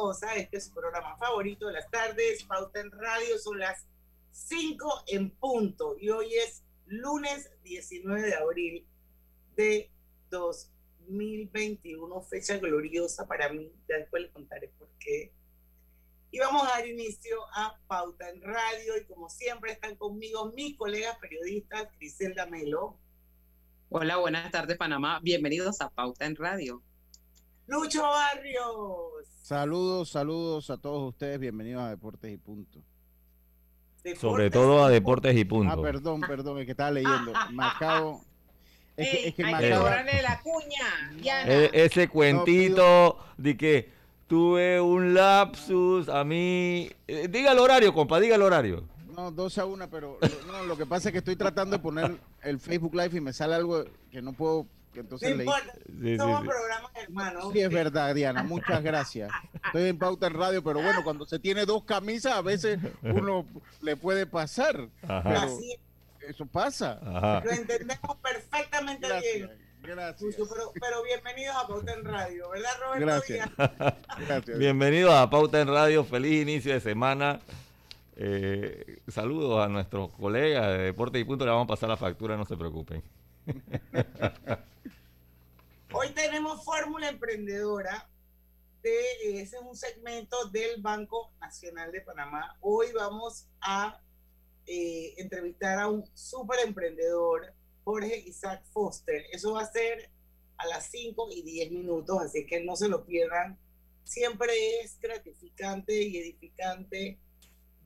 Bienvenidos a este es su programa favorito de las tardes, Pauta en Radio, son las 5 en punto y hoy es lunes 19 de abril de 2021, fecha gloriosa para mí, ya después les contaré por qué. Y vamos a dar inicio a Pauta en Radio y como siempre están conmigo mis colegas periodistas, Griselda Melo. Hola, buenas tardes Panamá, bienvenidos a Pauta en Radio. Lucho Barrios. Saludos, saludos a todos ustedes. Bienvenidos a Deportes y Punto. Sobre todo a Deportes y Punto. Ah, perdón, perdón, es que estaba leyendo. Macao. Es que, es que Macao... la cuña. E, ese cuentito de que tuve un lapsus a mí. Eh, diga el horario, compa, diga el horario. No, 12 a 1, pero no, lo que pasa es que estoy tratando de poner el Facebook Live y me sale algo que no puedo entonces no importa, somos programas hermanos. Sí, es verdad, Diana, muchas gracias. Estoy en pauta en radio, pero bueno, cuando se tiene dos camisas, a veces uno le puede pasar. Eso pasa. Lo entendemos perfectamente bien. Gracias. Pero, pero, bienvenidos a Pauta en Radio, ¿verdad, Roberto? Gracias. gracias. Bienvenidos a Pauta en Radio, feliz inicio de semana. Eh, saludos a nuestros colegas de Deporte y Punto, le vamos a pasar la factura, no se preocupen. Hoy tenemos Fórmula Emprendedora. De, ese es un segmento del Banco Nacional de Panamá. Hoy vamos a eh, entrevistar a un súper emprendedor, Jorge Isaac Foster. Eso va a ser a las 5 y 10 minutos, así que no se lo pierdan. Siempre es gratificante y edificante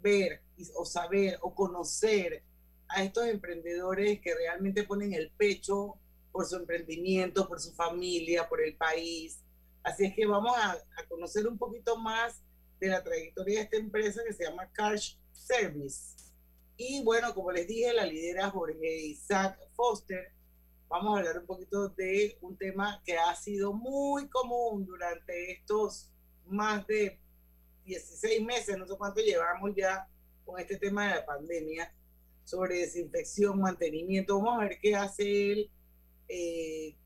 ver o saber o conocer a estos emprendedores que realmente ponen el pecho por su emprendimiento, por su familia, por el país. Así es que vamos a, conocer un poquito más de la trayectoria de esta empresa que se llama Cash Service. Y bueno, como les dije, la lidera Jorge Isaac Foster. Vamos a hablar un poquito de un tema que ha sido muy común durante estos más de 16 meses, no sé cuánto llevamos ya con este tema de la pandemia, sobre desinfección, mantenimiento. Vamos a ver qué hace él eh,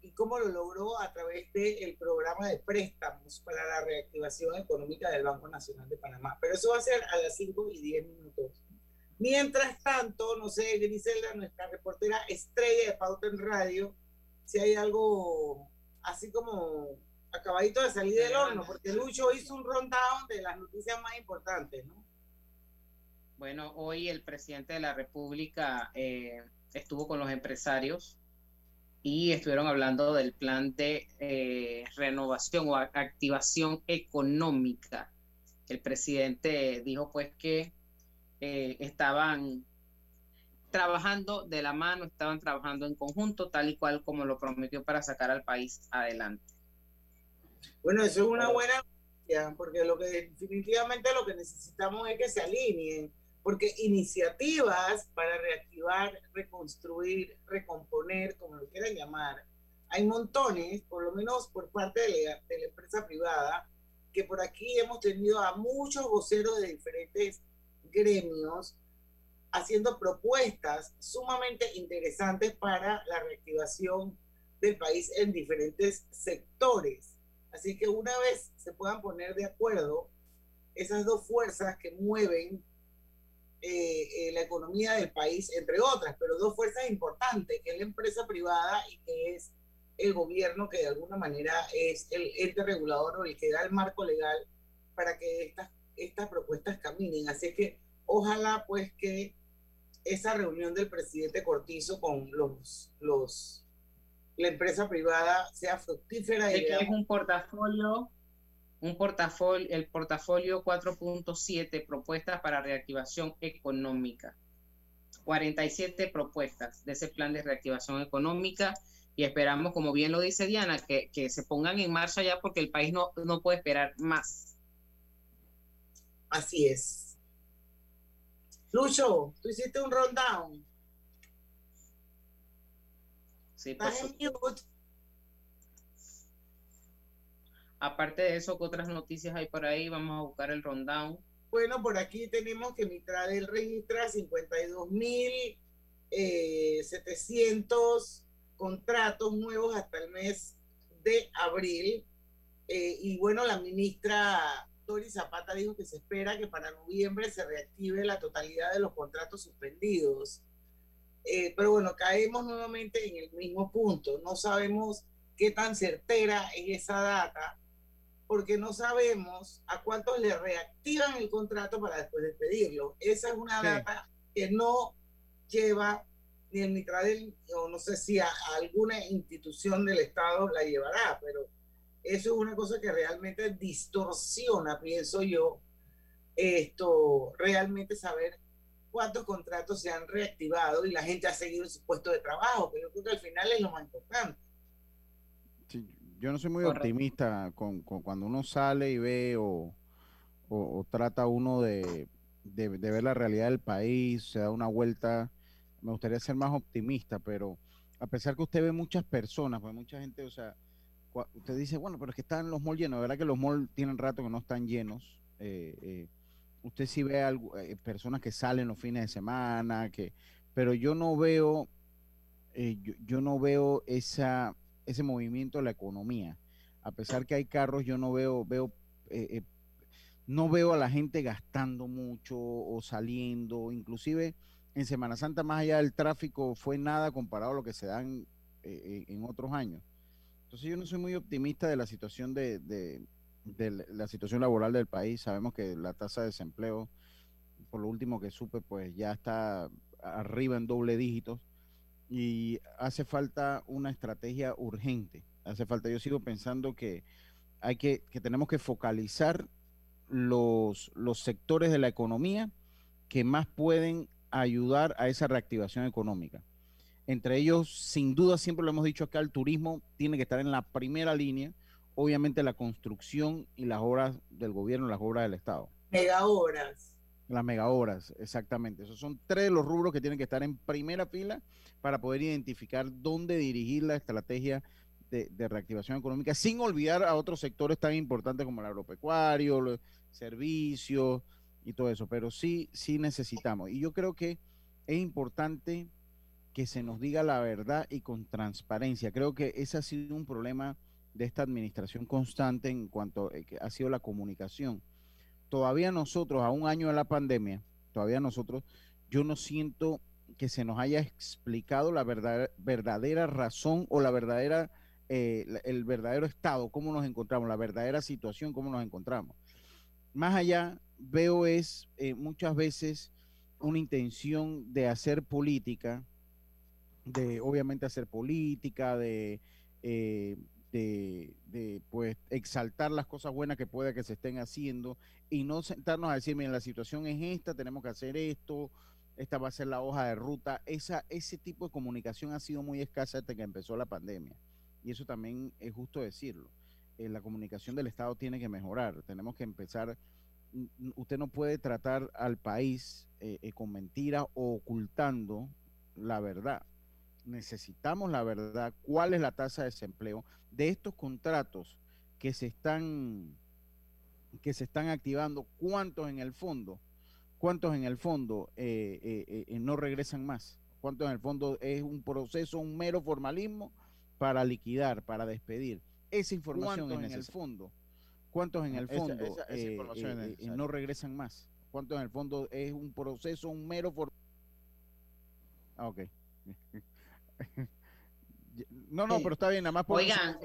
y cómo lo logró a través del programa de préstamos para la reactivación económica del Banco Nacional de Panamá. Pero eso va a ser a las 5 y 10 minutos. Mientras tanto, no sé, Griselda, nuestra reportera estrella de Pauta en Radio, si hay algo así como acabadito de salir del horno, porque Lucho hizo un rundown de las noticias más importantes, ¿no? Bueno, hoy el presidente de la República eh, estuvo con los empresarios y estuvieron hablando del plan de eh, renovación o activación económica. El presidente dijo pues que eh, estaban trabajando de la mano, estaban trabajando en conjunto, tal y cual como lo prometió para sacar al país adelante. Bueno, eso es una buena noticia, porque lo que definitivamente lo que necesitamos es que se alineen porque iniciativas para reactivar, reconstruir, recomponer, como lo quieran llamar, hay montones, por lo menos por parte de la, de la empresa privada, que por aquí hemos tenido a muchos voceros de diferentes gremios haciendo propuestas sumamente interesantes para la reactivación del país en diferentes sectores. Así que una vez se puedan poner de acuerdo esas dos fuerzas que mueven eh, eh, la economía del país, entre otras, pero dos fuerzas importantes, que es la empresa privada y que es el gobierno, que de alguna manera es el ente regulador o el que da el marco legal para que estas, estas propuestas caminen. Así que ojalá pues que esa reunión del presidente Cortizo con los, los la empresa privada sea fructífera. y es un portafolio, un portafolio, el portafolio 4.7 propuestas para reactivación económica. 47 propuestas de ese plan de reactivación económica y esperamos, como bien lo dice Diana, que, que se pongan en marcha ya porque el país no, no puede esperar más. Así es. Lucho, tú hiciste un rundown. Sí, Aparte de eso, ¿qué otras noticias hay por ahí? Vamos a buscar el rundown. Bueno, por aquí tenemos que Mitradel registra 52 mil eh, 700 contratos nuevos hasta el mes de abril. Eh, y bueno, la ministra Tori Zapata dijo que se espera que para noviembre se reactive la totalidad de los contratos suspendidos. Eh, pero bueno, caemos nuevamente en el mismo punto. No sabemos qué tan certera es esa data, porque no sabemos a cuántos le reactivan el contrato para después despedirlo. Esa es una data que no lleva ni el Mitradel, o no sé si a, alguna institución del Estado la llevará, pero eso es una cosa que realmente distorsiona, pienso yo, esto, realmente saber cuántos contratos se han reactivado y la gente ha seguido su puesto de trabajo, pero yo creo que al final es lo más importante. Yo no soy muy optimista con, cuando uno sale y ve o, o, trata uno de, de, de, ver la realidad del país, se da una vuelta me gustaría ser más optimista, pero a pesar que usted ve muchas personas, pues mucha gente, o sea, usted dice, bueno, pero es que están los malls llenos, ¿verdad que los malls tienen rato que no están llenos? Eh, eh, usted sí ve algo, eh, personas que salen los fines de semana, que, pero yo no veo, yo, yo, no veo esa, ese movimiento de la economía. A pesar que hay carros, yo no veo, veo, no veo a la gente gastando mucho o saliendo, inclusive en Semana Santa, más allá del tráfico, fue nada comparado a lo que se dan eh, en otros años. Entonces yo no soy muy optimista de la situación de, de, la situación laboral del país. Sabemos que la tasa de desempleo, por lo último que supe, pues ya está arriba en doble dígitos y hace falta una estrategia urgente. Hace falta, yo sigo pensando que hay que, que tenemos que focalizar los, los sectores de la economía que más pueden ayudar a esa reactivación económica. Entre ellos, sin duda, siempre lo hemos dicho acá, el turismo tiene que estar en la primera línea, obviamente la construcción y las obras del gobierno, las obras del Estado. Mega obras. Las mega obras, exactamente. Esos son tres de los rubros que tienen que estar en primera fila para poder identificar dónde dirigir la estrategia de, reactivación económica, sin olvidar a otros sectores tan importantes como el agropecuario, los servicios, y todo eso, pero sí, sí necesitamos. Y yo creo que es importante que se nos diga la verdad y con transparencia. Creo que ese ha sido un problema de esta administración constante en cuanto ha sido la comunicación. Todavía nosotros, a un año de la pandemia, todavía nosotros, yo no siento que se nos haya explicado la verdad, verdadera razón o la verdadera, eh, el verdadero estado, cómo nos encontramos, la verdadera situación, cómo nos encontramos. Más allá veo es eh, muchas veces una intención de hacer política, de obviamente hacer política, de, eh, de, pues exaltar las cosas buenas que pueda que se estén haciendo y no sentarnos a decir, miren, la situación es esta, tenemos que hacer esto, esta va a ser la hoja de ruta. Esa, ese tipo de comunicación ha sido muy escasa desde que empezó la pandemia. Y eso también es justo decirlo. Eh, la comunicación del Estado tiene que mejorar. Tenemos que empezar usted no puede tratar al país eh, eh, con mentiras o ocultando la verdad. Necesitamos la verdad. ¿Cuál es la tasa de desempleo de estos contratos que se están que se están activando? ¿Cuántos en el fondo? ¿Cuántos en el fondo eh, no regresan más? ¿Cuántos en el fondo es un proceso, un mero formalismo para liquidar, para despedir? Esa información en el fondo ¿Cuántos en el fondo eh, eh, eh, no regresan más? ¿Cuántos en el fondo es un proceso, un mero... For... Ah, ok. no, no, pero está bien, nada más por... Oigan,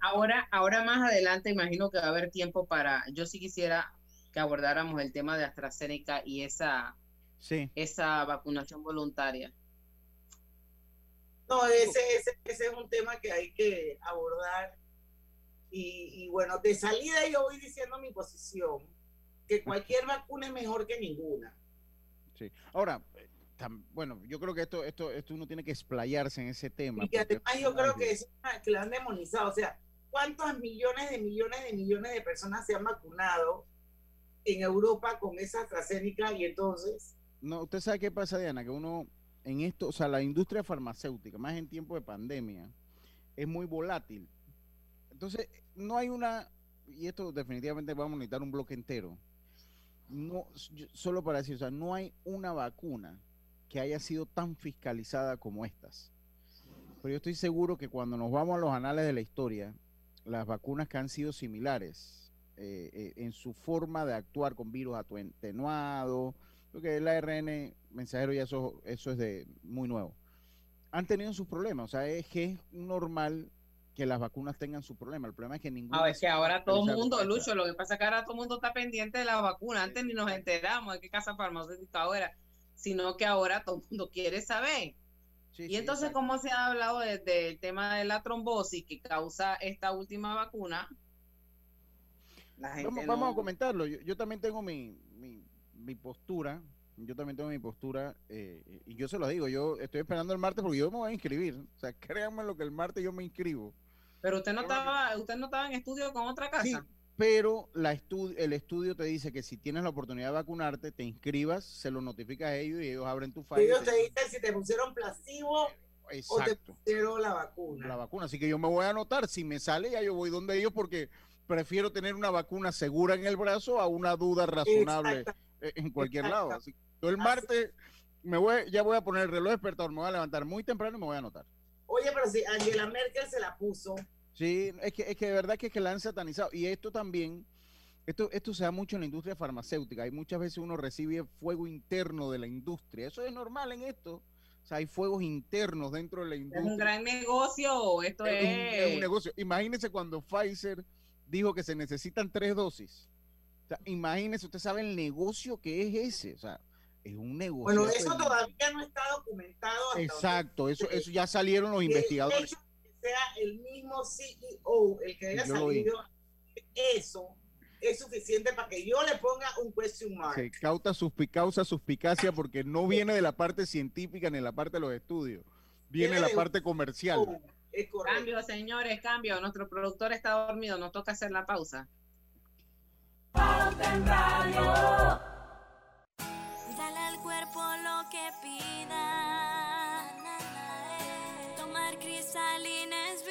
ahora, ahora más adelante imagino que va a haber tiempo para... Yo sí quisiera que abordáramos el tema de AstraZeneca y esa sí. esa vacunación voluntaria. No, ese, ese, ese es un tema que hay que abordar. Y, y bueno, de salida yo voy diciendo mi posición, que cualquier vacuna es mejor que ninguna. Sí. Ahora, eh, tam- bueno, yo creo que esto, esto, esto uno tiene que explayarse en ese tema. Y que además yo creo que, es una- que la han demonizado. O sea, ¿cuántos millones de millones de millones de personas se han vacunado en Europa con esa AstraZeneca? Y entonces, No, usted sabe qué pasa, Diana, que uno en esto, o sea, la industria farmacéutica, más en tiempo de pandemia, es muy volátil. Entonces, no hay una, y esto definitivamente vamos a necesitar un bloque entero, no, solo para decir, o sea, no hay una vacuna que haya sido tan fiscalizada como estas. Pero yo estoy seguro que cuando nos vamos a los anales de la historia, las vacunas que han sido similares eh, eh, en su forma de actuar con virus atenuado, porque el ARN mensajero ya eso, eso es de muy nuevo. Han tenido sus problemas, o sea, es que es normal que las vacunas tengan su problema. El problema es que ninguna. A ver, que ahora todo el mundo. Lucho, lo que pasa es que ahora todo el mundo está pendiente de la vacuna. Antes ni nos enteramos de qué casa farmacéutica ahora, sino que ahora todo el mundo quiere saber. Sí, Y sí, entonces, exacto. ¿cómo se ha hablado desde el tema de la trombosis que causa esta última vacuna? La gente Vamos, a comentarlo. Yo, yo también tengo mi, mi, mi postura. Yo también tengo mi postura. eh, y yo se lo digo. Yo estoy esperando el martes porque yo me voy a inscribir. O sea, créanme lo que el martes yo me inscribo. Pero usted no estaba, usted no estaba en estudio con otra casa. Sí, pero la estu- el estudio te dice que si tienes la oportunidad de vacunarte, te inscribas, se lo notificas a ellos y ellos abren tu file. ellos te dicen si te pusieron placebo o te pusieron la vacuna. La vacuna. Así que yo me voy a anotar. Si me sale, ya yo voy donde ellos porque prefiero tener una vacuna segura en el brazo a una duda razonable eh, en cualquier Exacto. lado. Así que yo el martes me voy, ya voy a poner el reloj despertador, me voy a levantar muy temprano y me voy a anotar. Oye, pero si Angela Merkel se la puso, Sí, es que, es que de verdad que es que la han satanizado. Y esto también, esto, esto se da mucho en la industria farmacéutica. Hay muchas veces uno recibe fuego interno de la industria. Eso es normal en esto. O sea, hay fuegos internos dentro de la Es industria. un gran negocio. Esto es, un, es. es un negocio. Imagínese cuando Pfizer dijo que se necesitan tres dosis. O sea, imagínese, usted sabe el negocio que es ese. O sea, es un negocio. bueno, eso todavía no está documentado. hasta Exacto, eso, donde- eso ya salieron los investigadores. de sea el mismo CEO el que haya Yo salido, eso es suficiente para que yo le ponga un question mark. suspi- causa suspicacia porque no viene de la parte científica ni de la parte de los estudios, viene de la parte comercial. Oh, es. Cambio, señores, cambio. Nuestro productor está dormido. Nos toca hacer la pausa. Pauta en Radio. Dale al cuerpo lo que pida. cristalinas.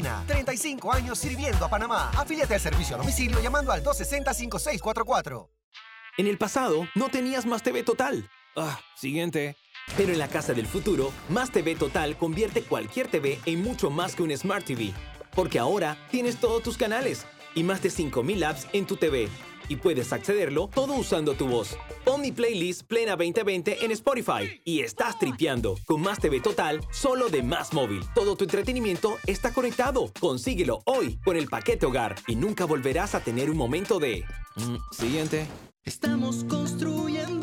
Garantizada. Cristalina, 35 años sirviendo a Panamá. Afíliate al servicio a domicilio llamando al 260-5644. En el pasado, no tenías Más TV Total. Ah, siguiente. Pero en la casa del futuro, Más TV Total convierte cualquier TV en mucho más que un Smart TV. Porque ahora tienes todos tus canales y más de 5000 apps en tu TV. Y puedes accederlo todo usando tu voz. Pon playlist Plena 2020 en Spotify y estás tripeando con Más TV Total solo de Más Móvil. Todo tu entretenimiento está conectado. Consíguelo hoy con el paquete hogar y nunca volverás a tener un momento de... Mm, siguiente. Estamos construyendo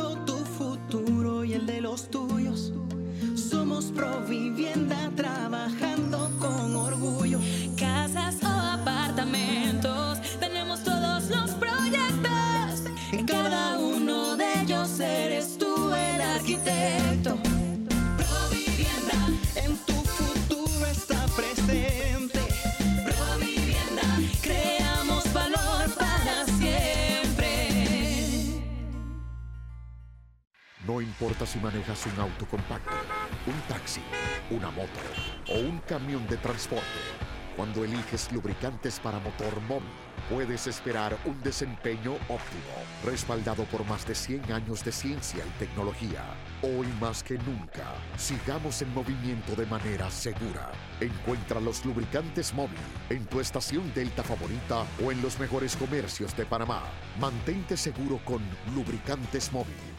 No importa si manejas un auto compacto, un taxi, una moto o un camión de transporte. Cuando eliges lubricantes para motor móvil, puedes esperar un desempeño óptimo, respaldado por más de 100 años de ciencia y tecnología. Hoy más que nunca, sigamos en movimiento de manera segura. Encuentra los lubricantes móvil en tu estación Delta favorita o en los mejores comercios de Panamá. Mantente seguro con lubricantes móvil.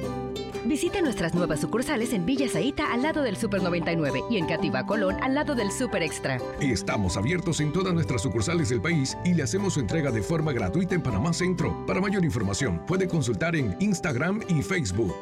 Visite nuestras nuevas sucursales en Villa Zaita al lado del Super 99 y en Cativa Colón al lado del Super Extra. Estamos abiertos en todas nuestras sucursales del país y le hacemos su entrega de forma gratuita en Panamá Centro. Para mayor información, puede consultar en Instagram y Facebook.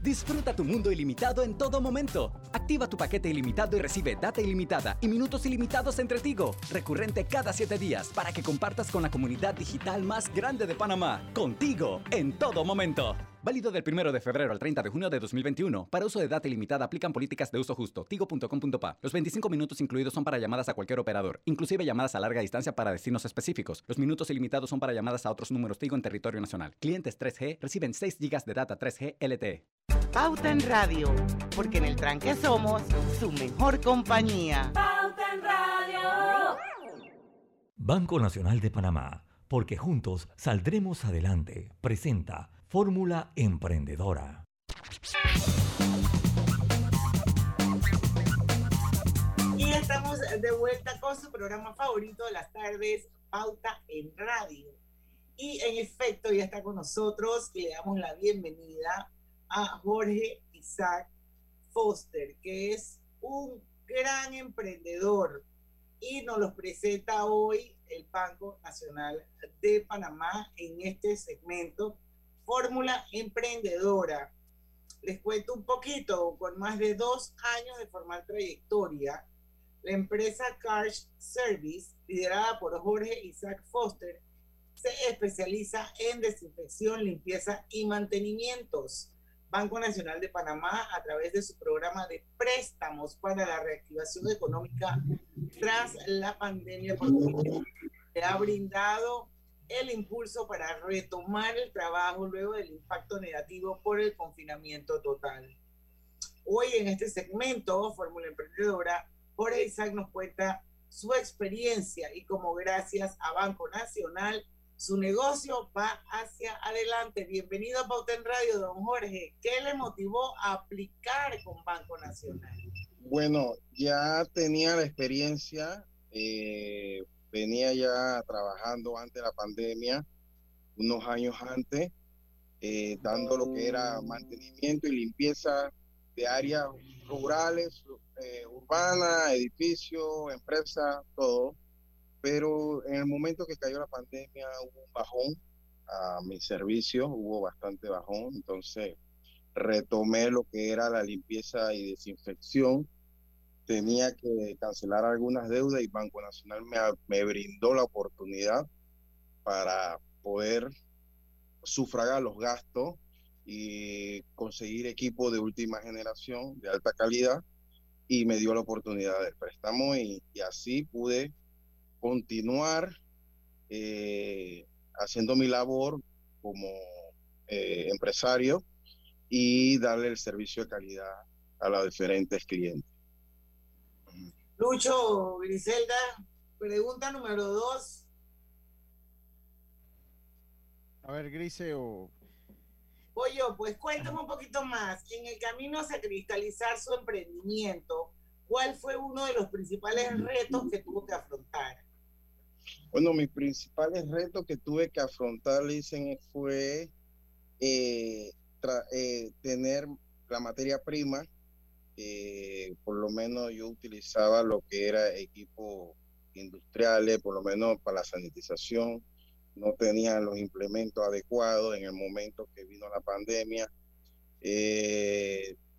Disfruta tu mundo ilimitado en todo momento. Activa tu paquete ilimitado y recibe data ilimitada y minutos ilimitados entre Tigo, recurrente cada 7 días para que compartas con la comunidad digital más grande de Panamá. Contigo, en todo momento. Válido del 1 de febrero al 30 de junio de 2021. Para uso de data ilimitada aplican políticas de uso justo. Tigo.com.pa. Los 25 minutos incluidos son para llamadas a cualquier operador, inclusive llamadas a larga distancia para destinos específicos. Los minutos ilimitados son para llamadas a otros números Tigo en territorio nacional. Clientes 3G reciben 6 GB de data 3G LTE. Pauta en Radio, porque en el tranque somos su mejor compañía. Pauta en Radio. Banco Nacional de Panamá, porque juntos saldremos adelante, presenta Fórmula Emprendedora. Y estamos de vuelta con su programa favorito de las tardes, Pauta en Radio. Y en efecto, ya está con nosotros y le damos la bienvenida a Jorge Isaac Foster, que es un gran emprendedor y nos los presenta hoy el Banco Nacional de Panamá en este segmento Fórmula Emprendedora. Les cuento un poquito, con más de dos años de formal trayectoria, la empresa Cars Service, liderada por Jorge Isaac Foster, se especializa en desinfección, limpieza y mantenimientos. Banco Nacional de Panamá, a través de su programa de préstamos para la reactivación económica tras la pandemia, le ha brindado el impulso para retomar el trabajo luego del impacto negativo por el confinamiento total. Hoy en este segmento, Fórmula Emprendedora, Jorge Isaac nos cuenta su experiencia y como gracias a Banco Nacional, su negocio va hacia adelante. Bienvenido a Pauta en Radio, don Jorge. ¿Qué le motivó a aplicar con Banco Nacional? Bueno, ya tenía la experiencia, eh, venía ya trabajando antes de la pandemia, unos años antes, eh, dando lo que era mantenimiento y limpieza de áreas rurales, eh, urbanas, edificios, empresas, todo. Pero en el momento que cayó la pandemia hubo un bajón a mis servicios, hubo bastante bajón, entonces retomé lo que era la limpieza y desinfección. Tenía que cancelar algunas deudas y Banco Nacional me, me brindó la oportunidad para poder sufragar los gastos y conseguir equipo de última generación de alta calidad y me dio la oportunidad del préstamo y, así pude continuar eh, haciendo mi labor como eh, empresario y darle el servicio de calidad a los diferentes clientes. Lucho, Griselda, pregunta número dos. A ver, Grise o... Oye, pues cuéntame un poquito más. En el camino hacia cristalizar su emprendimiento, ¿cuál fue uno de los principales retos que tuvo que afrontar? Bueno, mis principales retos que tuve que afrontar, dicen, fue eh, eh, tener la materia prima. Eh, por lo menos yo utilizaba lo que era equipos industriales, por lo menos para la sanitización. No tenían los implementos adecuados en el momento que vino la pandemia.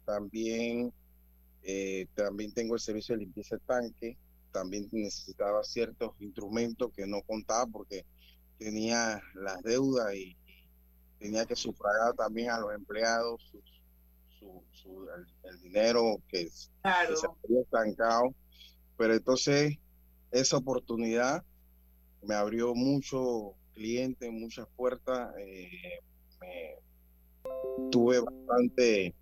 también, también tengo el servicio de limpieza de tanque también necesitaba ciertos instrumentos que no contaba porque tenía las deudas y tenía que sufragar también a los empleados su, su, el, dinero que, que, se había estancado. Pero entonces esa oportunidad me abrió muchos clientes, muchas puertas. Eh, me, tuve bastante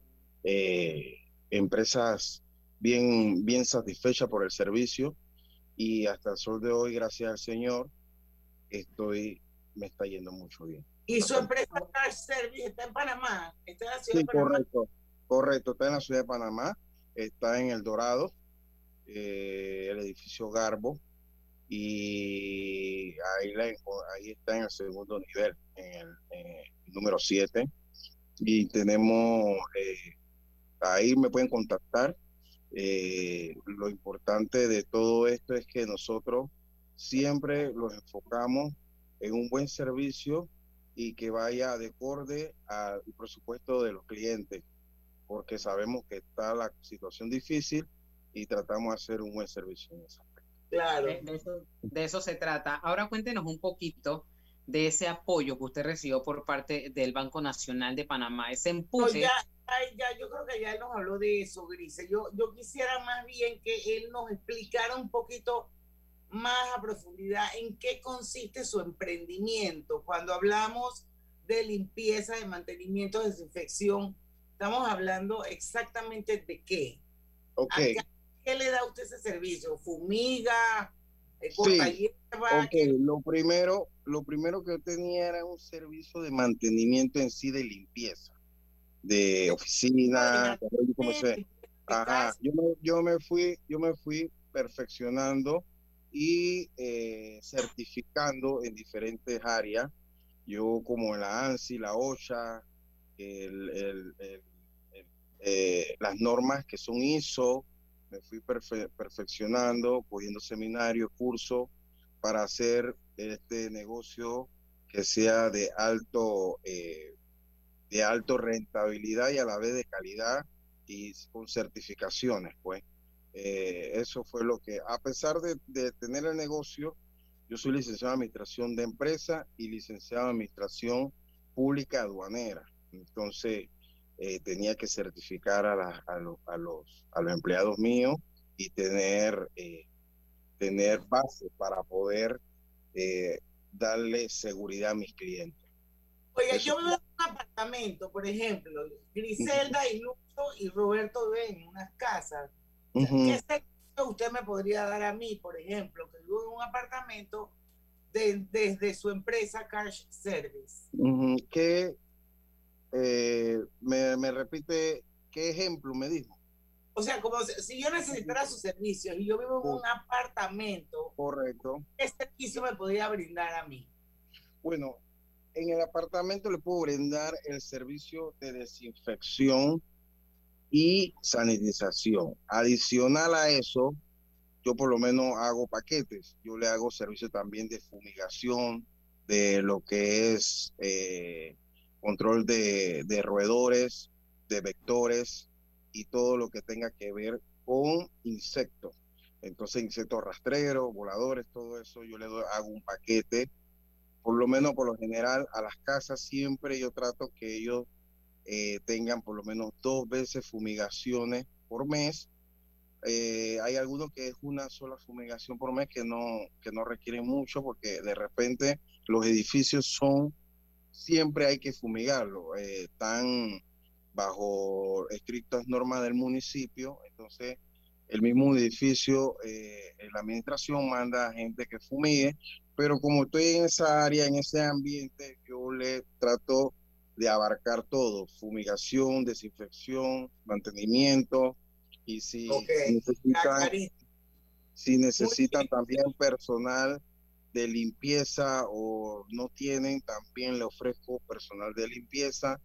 eh, empresas bien, bien satisfechas por el servicio y hasta el sol de hoy, gracias al Señor, estoy, me está yendo mucho bien. ¿Y su empresa Service está en Panamá? ¿Está en la ciudad sí, de Panamá? correcto, correcto, está en la ciudad de Panamá, está en El Dorado, eh, el edificio Garbo, y ahí, está en el segundo nivel, en el, en el número 7. Y tenemos, eh, ahí me pueden contactar. Eh, lo importante de todo esto es que nosotros siempre los enfocamos en un buen servicio y que vaya de acorde al presupuesto de los clientes, porque sabemos que está la situación difícil y tratamos de hacer un buen servicio en esa Claro. De, de eso, de eso se trata. Ahora cuéntenos un poquito de ese apoyo que usted recibió por parte del Banco Nacional de Panamá, ese No, empuje. ya, yo creo que ya él nos habló de eso, Grise. Yo, yo quisiera más bien que él nos explicara un poquito más a profundidad en qué consiste su emprendimiento. Cuando hablamos de limpieza, de mantenimiento, de desinfección, estamos hablando exactamente de qué. Ok. ¿A qué, le da a usted ese servicio? ¿Fumiga? Eh, Sí, ¿Corta hierba? ok, lo primero, lo primero que yo tenía era un servicio de mantenimiento en sí de limpieza, de oficina, de. Ajá, yo me, yo me fui, yo me fui perfeccionando y eh, certificando en diferentes áreas. Yo como la ANSI, la OSHA, el- eh, las normas que son ISO, me fui perfe- perfeccionando, cogiendo seminarios, cursos para hacer este negocio que sea de alto, eh, de alto rentabilidad y a la vez de calidad y con certificaciones, pues. Eh, eso fue lo que, a pesar de tener el negocio, yo soy licenciado en Administración de Empresa y licenciado en Administración Pública Aduanera. Entonces, eh, tenía que certificar a, la- a, los, a, los, a los empleados míos y tener, eh, tener base para poder eh, darle seguridad a mis clientes. Oiga, Eso yo vivo en un apartamento, por ejemplo, Griselda y Lucho y Roberto ven en unas casas. Ujú. ¿Qué servicio usted me podría dar a mí, por ejemplo, que vivo en un apartamento de- desde su empresa Cash Service? Ujú, ¿Qué, eh, me, me repite, qué ejemplo me dijo? O sea, como si, yo necesitara sus servicios y yo vivo en un apartamento, Correcto. ¿qué servicio me podría brindar a mí? Bueno, en el apartamento le puedo brindar el servicio de desinfección y sanitización. Adicional a eso, yo por lo menos hago paquetes. Yo le hago servicio también de fumigación, de lo que es eh, control de, de roedores, de vectores y todo lo que tenga que ver con insectos. Entonces, insectos rastreros, voladores, todo eso, yo le doy, hago un paquete por lo menos por lo general a las casas siempre yo trato que ellos eh, tengan por lo menos dos veces fumigaciones por mes. Eh, hay algunos que es una sola fumigación por mes que no, que no requieren mucho porque de repente los edificios son, siempre hay que fumigarlo, eh, están bajo estrictas normas del municipio, entonces el mismo edificio, eh, la administración manda a gente que fumigue, pero como estoy en esa área, en ese ambiente, yo le trato de abarcar todo, fumigación, desinfección, mantenimiento, y si necesitan, si necesitan también personal de limpieza o no tienen, también le ofrezco personal de limpieza.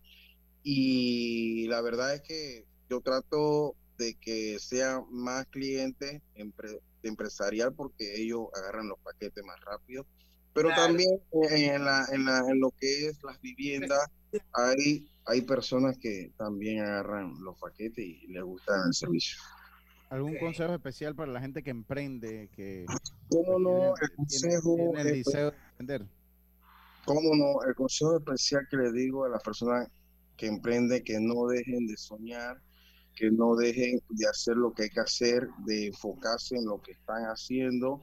Y la verdad es que yo trato de que sean más clientes empre- empresarial porque ellos agarran los paquetes más rápido. Pero Claro. también en, la, en, la, en lo que es las viviendas, hay, hay personas que también agarran los paquetes y les gustan el servicio. ¿Algún consejo especial para la gente que emprende? Que, ¿Cómo no? El consejo tiene el deseo de emprender. ¿Cómo no? El consejo especial que le digo a las personas que emprenden, que no dejen de soñar, que no dejen de hacer lo que hay que hacer, de enfocarse en lo que están haciendo,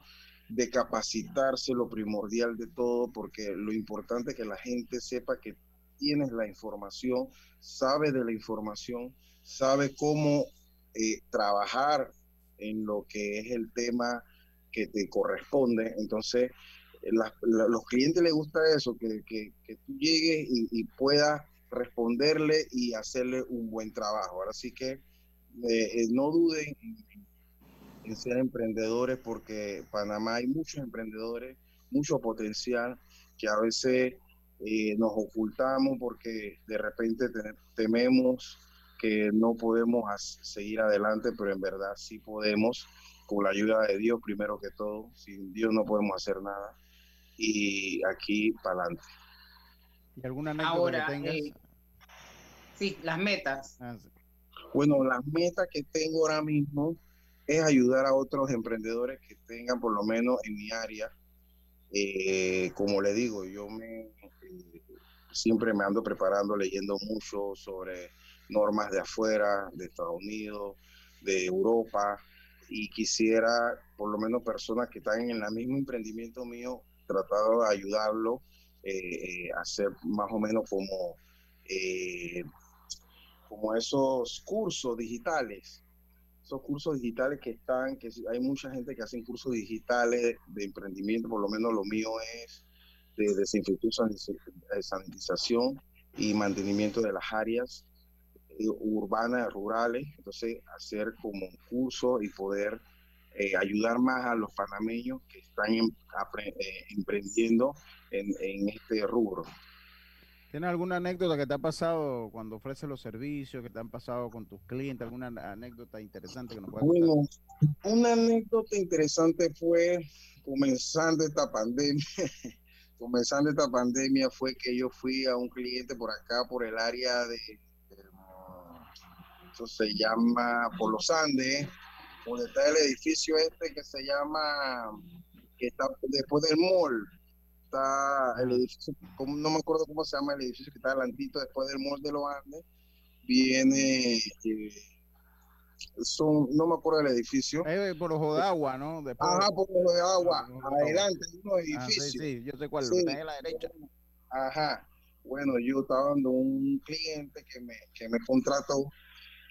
de capacitarse, lo primordial de todo, porque lo importante es que la gente sepa que tienes la información, sabe de la información, sabe cómo eh, trabajar en lo que es el tema que te corresponde. Entonces, eh, la- los clientes les gusta eso, que, que- tú llegues y, y puedas responderle y hacerle un buen trabajo. Ahora sí que eh, no duden en, en ser emprendedores porque Panamá hay muchos emprendedores, mucho potencial que a veces nos ocultamos porque de repente te- tememos que no podemos seguir adelante, pero en verdad sí podemos, con la ayuda de Dios primero que todo. Sin Dios no podemos hacer nada. Y aquí para adelante. ¿Y alguna anécdota Ahora, que tengas? eh, sí, las metas. Ah, sí. Bueno, la meta que tengo ahora mismo es ayudar a otros emprendedores que tengan por lo menos en mi área. Eh, como le digo, yo me eh, siempre me ando preparando, leyendo mucho sobre normas de afuera, de Estados Unidos, de Europa, y quisiera por lo menos personas que están en el mismo emprendimiento mío, tratar de ayudarlo eh, eh, a hacer más o menos como eh, como esos cursos digitales, esos cursos digitales que están, que hay mucha gente que hacen cursos digitales de emprendimiento, por lo menos lo mío es de desinfección, sanitiz- sanitización y mantenimiento de las áreas urbanas, rurales, entonces hacer como un curso y poder eh, ayudar más a los panameños que están em- apre- eh, emprendiendo en, en este rubro. ¿Tienes alguna anécdota que te ha pasado cuando ofreces los servicios, que te han pasado con tus clientes? ¿Alguna anécdota interesante que nos puedas contar? Bueno, una anécdota interesante fue comenzando esta pandemia. comenzando esta pandemia fue que yo fui a un cliente por acá, por el área de, se llama por los Andes, donde está el edificio este que se llama, que está después del mall. Está el edificio, no me acuerdo cómo se llama el edificio que está adelantito después del mall de los Andes. Viene eh, son, no me acuerdo del edificio. Eh, por ojo de agua, ¿no? Después- Ajá, por ojo de agua. Por Ojo de Agua. Adelante, hay unos Ah, sí, edificios. sí, yo sé cuál, Sí. está la derecha. Ajá. Bueno, yo estaba dando un cliente que me, que me contrató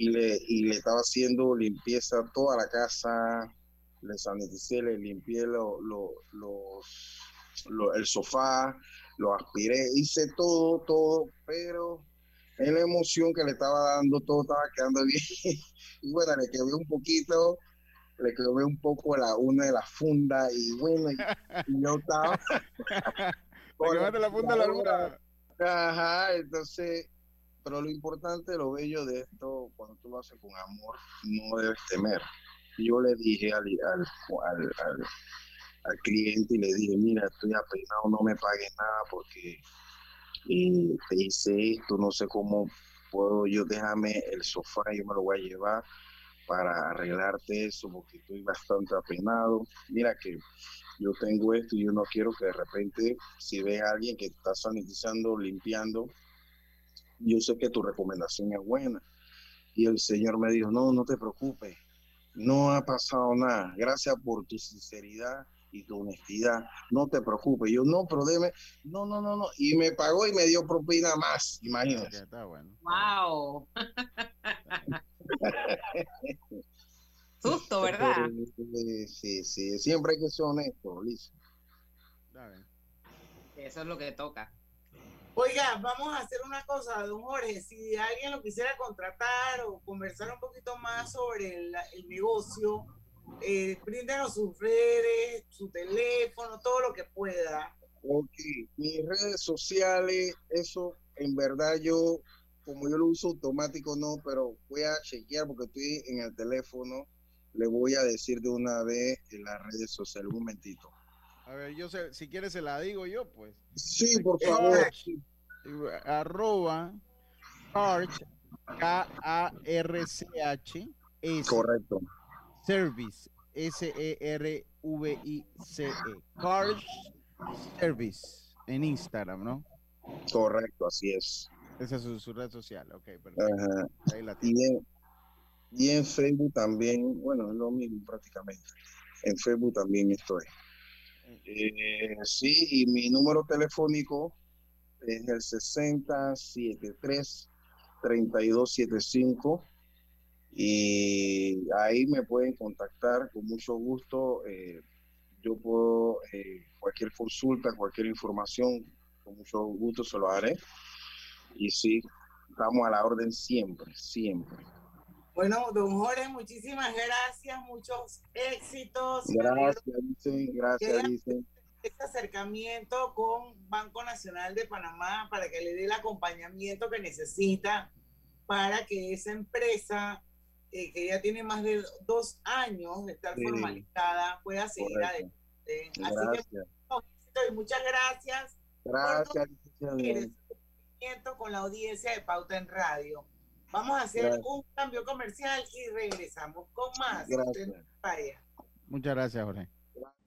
y le, y le estaba haciendo limpieza a toda la casa, le saniticé, le limpié lo- lo- lo- el sofá, lo aspiré, hice todo, todo, pero en la emoción que le estaba dando, todo estaba quedando bien. Y bueno, le quedé un poquito, le quedé un poco la una de las fundas y bueno, y, y yo estaba... Quemaste la funda a la luna. Ajá, entonces, pero lo importante, lo bello de esto, cuando tú lo haces con amor, no debes temer. Yo le dije al, al, al, al- cliente y le dije, mira, estoy apenado, no me pagues nada porque eh, te hice esto, no sé cómo puedo yo déjame el sofá, yo me lo voy a llevar para arreglarte eso porque estoy bastante apenado. Mira que yo tengo esto y yo no quiero que de repente si ve a alguien que está sanitizando, limpiando, yo sé que tu recomendación es buena. Y el Señor me dijo, no, no te preocupes, no ha pasado nada, gracias por tu sinceridad y tu honestidad, no te preocupes. Yo, no, pero deme, no, no, no, no. Y me pagó y me dio propina más, imagínate. Está bueno. Wow. Susto, ¿verdad? Eh, Sí, sí, siempre hay que ser honesto, Liz. Eso es lo que toca. Oiga, vamos a hacer una cosa, don Jorge. Si alguien lo quisiera contratar o conversar un poquito más sobre el, el negocio, eh, bríndenos sus redes, su teléfono, todo lo que pueda. Ok, mis redes sociales, eso en verdad yo, como yo lo uso automático, no, pero voy a chequear porque estoy en el teléfono. Le voy a decir de una vez en las redes sociales, un momentito. A ver, yo sé, si quieres se la digo yo, pues. Sí, por favor. Arroba Karch, K-A-R-C-H. S, Correcto. Service, S-E-R-V-I-C-E. Cars Service en Instagram, ¿no? Correcto, así es. Esa es su, su red social, ok, perfecto. Ajá. Ahí la Y en, y en Facebook también, bueno, es lo mismo prácticamente. En Facebook también estoy. Eh, sí, y mi número telefónico es el 6073-3275 y ahí me pueden contactar con mucho gusto. eh, yo puedo, eh, cualquier consulta, cualquier información, con mucho gusto se lo haré. Y sí, estamos a la orden siempre, siempre. Bueno, don Jorge, muchísimas gracias, muchos éxitos. Gracias, dicen, gracias, dicen. Este acercamiento con Banco Nacional de Panamá para que le dé el acompañamiento que necesita para que esa empresa, eh, que ya tiene más de dos años de estar Sí. formalizada, pueda seguir Correcto. adelante. Así que Gracias. éxitos y muchas gracias Gracias, por con la audiencia de Pauta en Radio. Vamos a hacer Gracias. un cambio comercial y regresamos con más. Gracias. Muchas gracias, Jorge.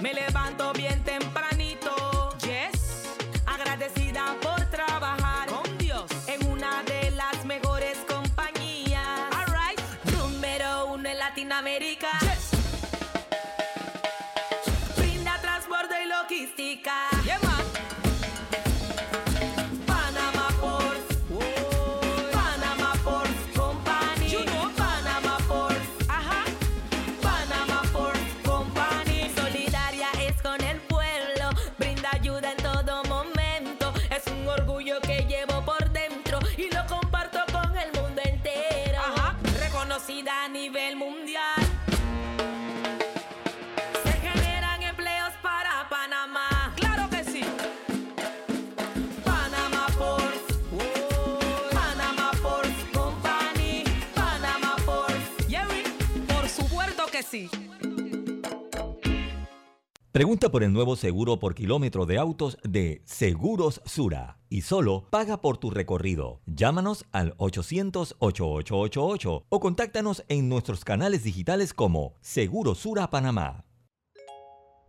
Me levanto bien tempranito, Pregunta por el nuevo seguro por kilómetro de autos de Seguros Sura y solo paga por tu recorrido. Llámanos al 800-8888 o contáctanos en nuestros canales digitales como Seguro Sura Panamá.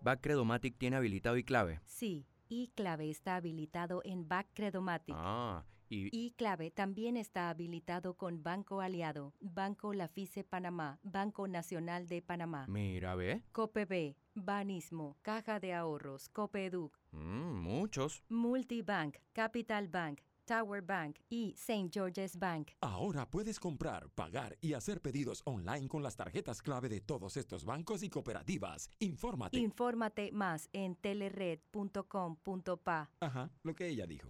Backcredomatic tiene habilitado y clave. Sí, iClave está habilitado en Backcredomatic. Ah, y iClave también está habilitado con Banco Aliado, Banco Lafice Panamá, Banco Nacional de Panamá, mira, ve. COPB, Banismo, Caja de Ahorros, Copeduc, Mm, muchos. Multibank, Capital Bank, Tower Bank y St. George's Bank. Ahora puedes comprar, pagar y hacer pedidos online con las tarjetas clave de todos estos bancos y cooperativas. Infórmate. Infórmate más en telered.com.pa. Ajá, lo que ella dijo.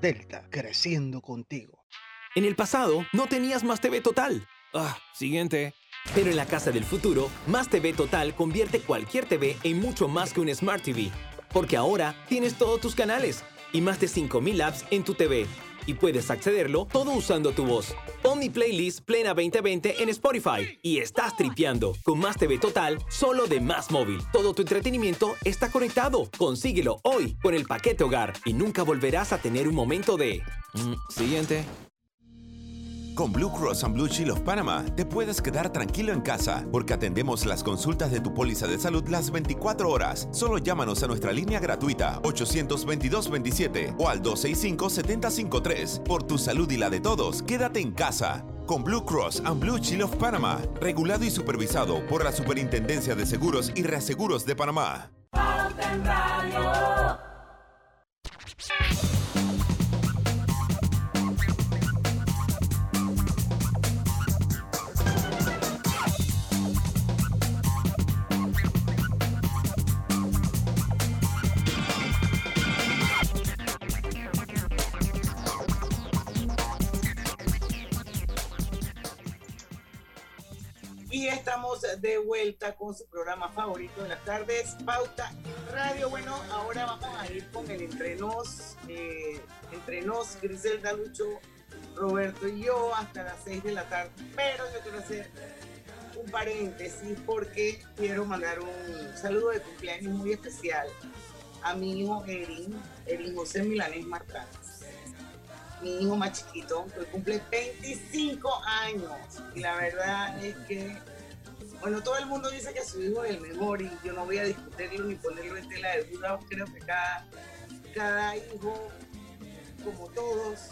Delta, creciendo contigo. En el pasado, no tenías Más TV Total. Ah, siguiente. Pero en la casa del futuro, Más TV Total convierte cualquier TV en mucho más que un Smart TV. Porque ahora tienes todos tus canales y más de 5000 apps en tu TV. Y puedes accederlo todo usando tu voz. Pon playlist Plena 2020 en Spotify y estás tripeando con Más TV Total solo de Más Móvil. Todo tu entretenimiento está conectado. Consíguelo hoy con el paquete hogar y nunca volverás a tener un momento de... Mm, siguiente. Con Blue Cross and Blue Shield of Panama te puedes quedar tranquilo en casa porque atendemos las consultas de tu póliza de salud las 24 horas. Solo llámanos a nuestra línea gratuita 822-27 o al 265-753. Por tu salud y la de todos, quédate en casa. Con Blue Cross and Blue Shield of Panama, regulado y supervisado por la Superintendencia de Seguros y Reaseguros de Panamá. Estamos de vuelta con su programa favorito de las tardes, Pauta en Radio. Bueno, ahora vamos a ir con el entrenos, eh, entrenos, Griselda Lucho, Roberto y yo hasta las 6 de la tarde. Pero yo quiero hacer un paréntesis porque quiero mandar un saludo de cumpleaños muy especial a mi hijo Erin, Erin José Milanés Martínez mi hijo más chiquito, que cumple 25 años. Y la verdad es que, bueno, todo el mundo dice que su hijo es el mejor y yo no voy a discutirlo ni ponerlo en tela de duda. Creo que cada, cada hijo, como todos,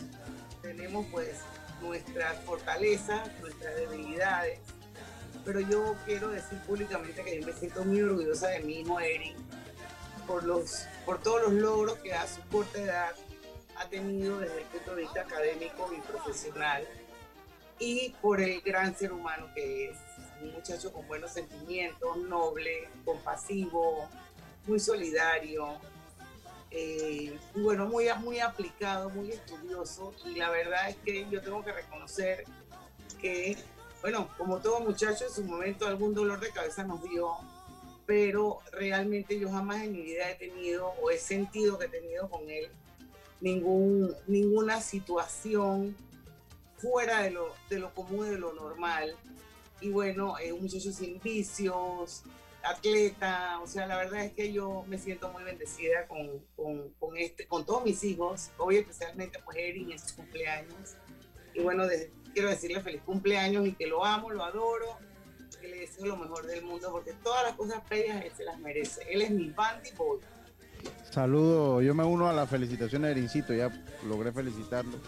tenemos pues nuestras fortalezas, nuestras debilidades. Pero yo quiero decir públicamente que yo me siento muy orgullosa de mi hijo Eric por, los, por todos los logros que a su corta edad ha tenido desde el punto de vista académico y profesional y por el gran ser humano que es. Un muchacho con buenos sentimientos, noble, compasivo, muy solidario, eh, bueno, muy, muy aplicado, muy estudioso. Y la verdad es que yo tengo que reconocer que, bueno, como todo muchacho en su momento algún dolor de cabeza nos dio, pero realmente yo jamás en mi vida he tenido o he sentido que he tenido con él ningún, ninguna situación fuera de lo, de lo común, de lo normal. Y bueno, eh, un muchacho sin vicios, atleta, o sea, la verdad es que yo me siento muy bendecida con, con, con este, con todos mis hijos, hoy especialmente pues Erin en su cumpleaños. Y bueno, quiero decirle feliz cumpleaños y que lo amo, lo adoro, que le deseo lo mejor del mundo, porque todas las cosas bellas él se las merece. Él es mi bandy boy. Saludo, yo me uno a las felicitaciones de Erincito, ya logré felicitarlo.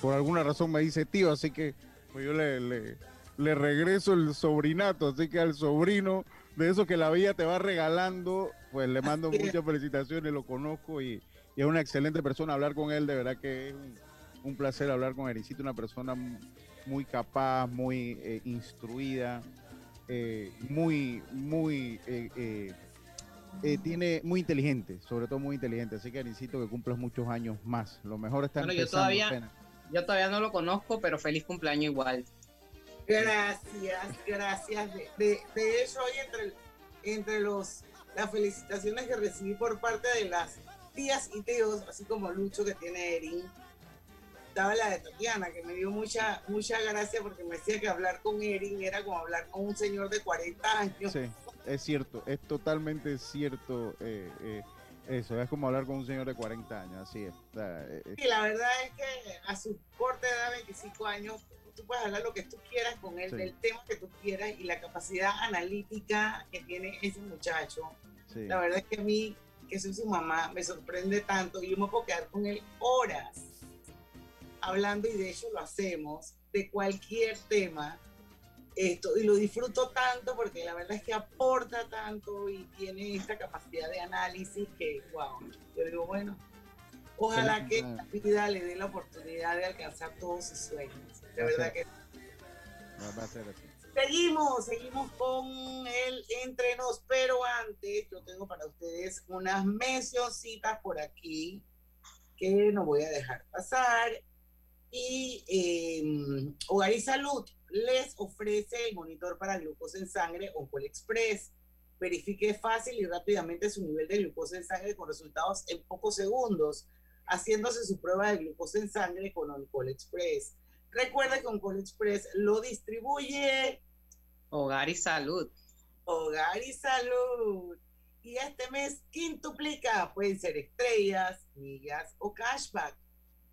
Por alguna razón me dice tío, así que pues yo le, le regreso el sobrinato, así que al sobrino de eso que la vida te va regalando, pues le mando muchas felicitaciones, lo conozco y, y es una excelente persona. Hablar con él, de verdad que es un, un placer hablar con Erincito, una persona mu- muy capaz, muy eh, instruida, eh, muy, muy... eh, eh, eh, tiene muy inteligente, sobre todo muy inteligente. Así que necesito que cumplas muchos años más. Lo mejor está Bueno, yo empezando todavía, apenas. yo todavía no lo conozco, pero feliz cumpleaños igual. Gracias, gracias. De, de, de hecho, hoy entre, entre los, las felicitaciones que recibí por parte de las tías y tíos, así como Lucho que tiene Erin, estaba la de Tatiana, que me dio mucha, mucha gracia porque me decía que hablar con Erin era como hablar con un señor de 40 años. Sí, es cierto, es totalmente cierto eh, eh, eso. Es como hablar con un señor de 40 años, así es. Eh, eh, Y la verdad es que a su corta edad, 25 años, tú puedes hablar lo que tú quieras con él, Sí. del tema que tú quieras y la capacidad analítica que tiene ese muchacho. sí. La verdad es que a mí, que soy su mamá, me sorprende tanto y yo me puedo quedar con él horas hablando y de hecho lo hacemos de cualquier tema. Esto, y lo disfruto tanto porque la verdad es que aporta tanto y tiene esta capacidad de análisis que, wow, yo digo, bueno, ojalá que la vida le dé la oportunidad de alcanzar todos sus sueños. De Va verdad ser. que va- va a ser así. Seguimos, seguimos con el entrenos, pero antes yo tengo para ustedes unas mencioncitas por aquí que no voy a dejar pasar. Y eh, Hogar y Salud les ofrece el monitor para glucosa en sangre Oncol Express. Verifique fácil y rápidamente su nivel de glucosa en sangre con resultados en pocos segundos, haciéndose su prueba de glucosa en sangre con Oncol Express. Recuerda que Oncol Express lo distribuye Hogar y salud. Hogar y Salud. Y este mes quintuplica, pueden ser estrellas, millas o cashback.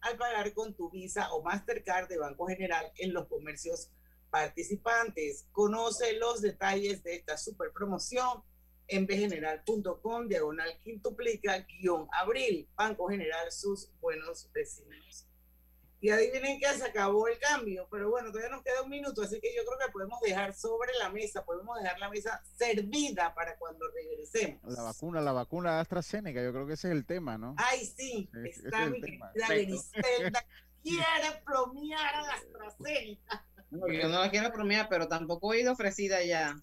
al pagar con tu Visa o Mastercard de Banco General en los comercios participantes. Conoce los detalles de esta super promoción en bgeneral.com, diagonal quintuplica, guion abril, Banco General, sus buenos vecinos. Y adivinen que se acabó el cambio, pero bueno, todavía nos queda un minuto, así que yo creo que podemos dejar sobre la mesa, podemos dejar la mesa servida para cuando regresemos. La vacuna, la vacuna de AstraZeneca, yo creo que ese es el tema, ¿no? Ay, sí, está mi querida Griselda, quiere plomear a la AstraZeneca. No, yo no la quiero bromear, pero tampoco he ido ofrecida ya.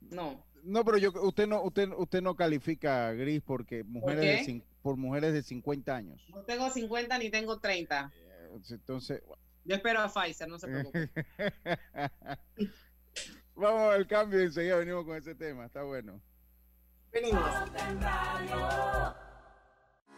No. No, pero yo usted no usted usted no califica gris porque mujeres de qué? cin- por mujeres de 50 años. No tengo 50 ni tengo 30. Entonces, Yo espero a Pfizer, no se preocupe. vamos al cambio y enseguida venimos con ese tema, está bueno. Venimos.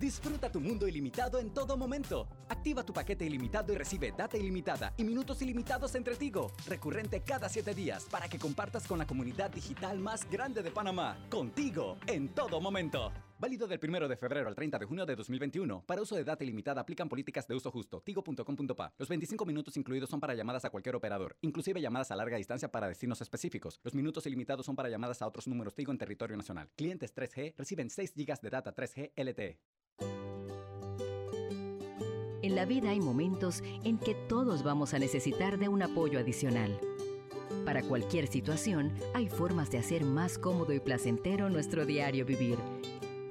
Disfruta tu mundo ilimitado en todo momento. Activa tu paquete ilimitado y recibe data ilimitada y minutos ilimitados entre Tigo, recurrente cada 7 días para que compartas con la comunidad digital más grande de Panamá. Contigo, en todo momento. Válido del 1 de febrero al 30 de junio de 2021. Para uso de data ilimitada aplican políticas de uso justo. Tigo.com.pa. Los 25 minutos incluidos son para llamadas a cualquier operador, inclusive llamadas a larga distancia para destinos específicos. Los minutos ilimitados son para llamadas a otros números Tigo en territorio nacional. Clientes 3G reciben 6 GB de data 3G LTE. En la vida hay momentos en que todos vamos a necesitar de un apoyo adicional. Para cualquier situación, hay formas de hacer más cómodo y placentero nuestro diario vivir.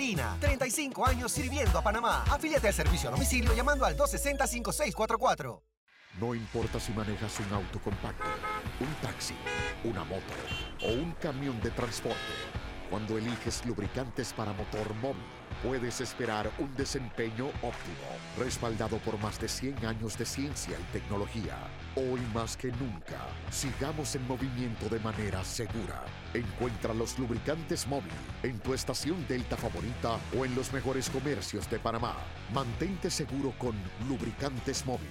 Garantizada. Cristalina, 35 años sirviendo a Panamá. Afíliate al servicio a domicilio llamando al 260-5644. No importa si manejas un auto compacto, un taxi, una moto o un camión de transporte. Cuando eliges lubricantes para motor móvil, puedes esperar un desempeño óptimo, respaldado por más de 100 años de ciencia y tecnología. Hoy más que nunca, sigamos en movimiento de manera segura. Encuentra los lubricantes móvil en tu estación Delta favorita o en los mejores comercios de Panamá. Mantente seguro con lubricantes móvil.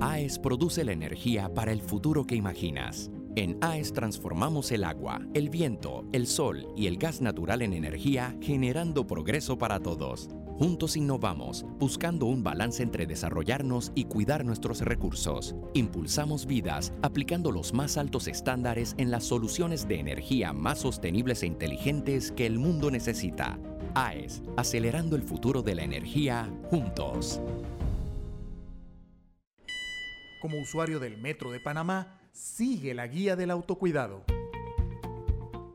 AES produce la energía para el futuro que imaginas. En AES transformamos el agua, el viento, el sol y el gas natural en energía, generando progreso para todos. Juntos innovamos, buscando un balance entre desarrollarnos y cuidar nuestros recursos. Impulsamos vidas, aplicando los más altos estándares en las soluciones de energía más sostenibles e inteligentes que el mundo necesita. AES, acelerando el futuro de la energía juntos. Como usuario del Metro de Panamá, sigue la guía del autocuidado.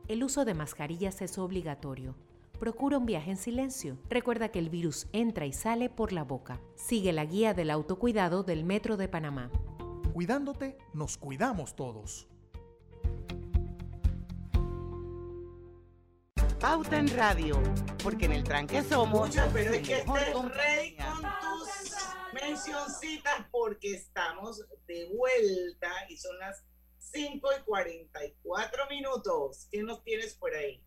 El uso de mascarillas es obligatorio. Procura un viaje en silencio. Recuerda que el virus entra y sale por la boca. Sigue la guía del autocuidado del Metro de Panamá. Cuidándote, nos cuidamos todos. Pauta en Radio, porque en el tranque somos Mucho, pero es que estés ready con tus Atencióncitas porque estamos de vuelta y son las 5 y 44 minutos. ¿Qué nos tienes por ahí?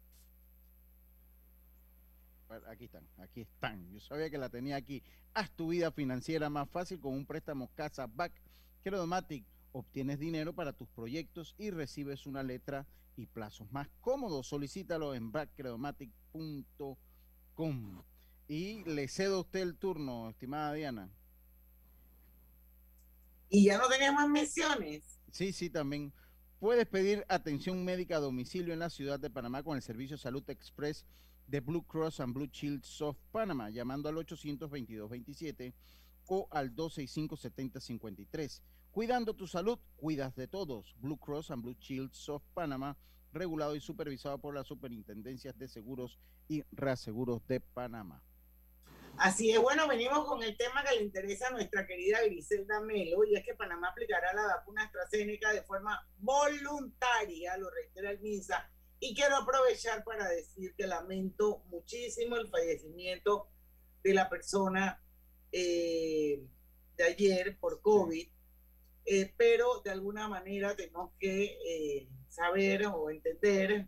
Aquí están, aquí están. Yo sabía que la tenía aquí. Haz tu vida financiera más fácil con un préstamo Casa Back Credomatic. Obtienes dinero para tus proyectos y recibes una letra y plazos más cómodos. Solicítalo en backcredomatic.com. Y le cedo a usted el turno, estimada Diana. Y ya no teníamos menciones. Sí, sí, también. Puedes pedir atención médica a domicilio en la ciudad de Panamá con el servicio Salud Express de Blue Cross and Blue Shield of Panama, llamando al 822-27 o al 265-7053. Cuidando tu salud, cuidas de todos. Blue Cross and Blue Shield of Panama, regulado y supervisado por las superintendencias de seguros y reaseguros de Panamá. Así es, bueno, venimos con el tema que le interesa a nuestra querida Griselda Melo, y es que Panamá aplicará la vacuna AstraZeneca de forma voluntaria, lo reitera el MINSA, y quiero aprovechar para decir que lamento muchísimo el fallecimiento de la persona eh, de ayer por COVID, eh, pero de alguna manera tenemos que eh, saber o entender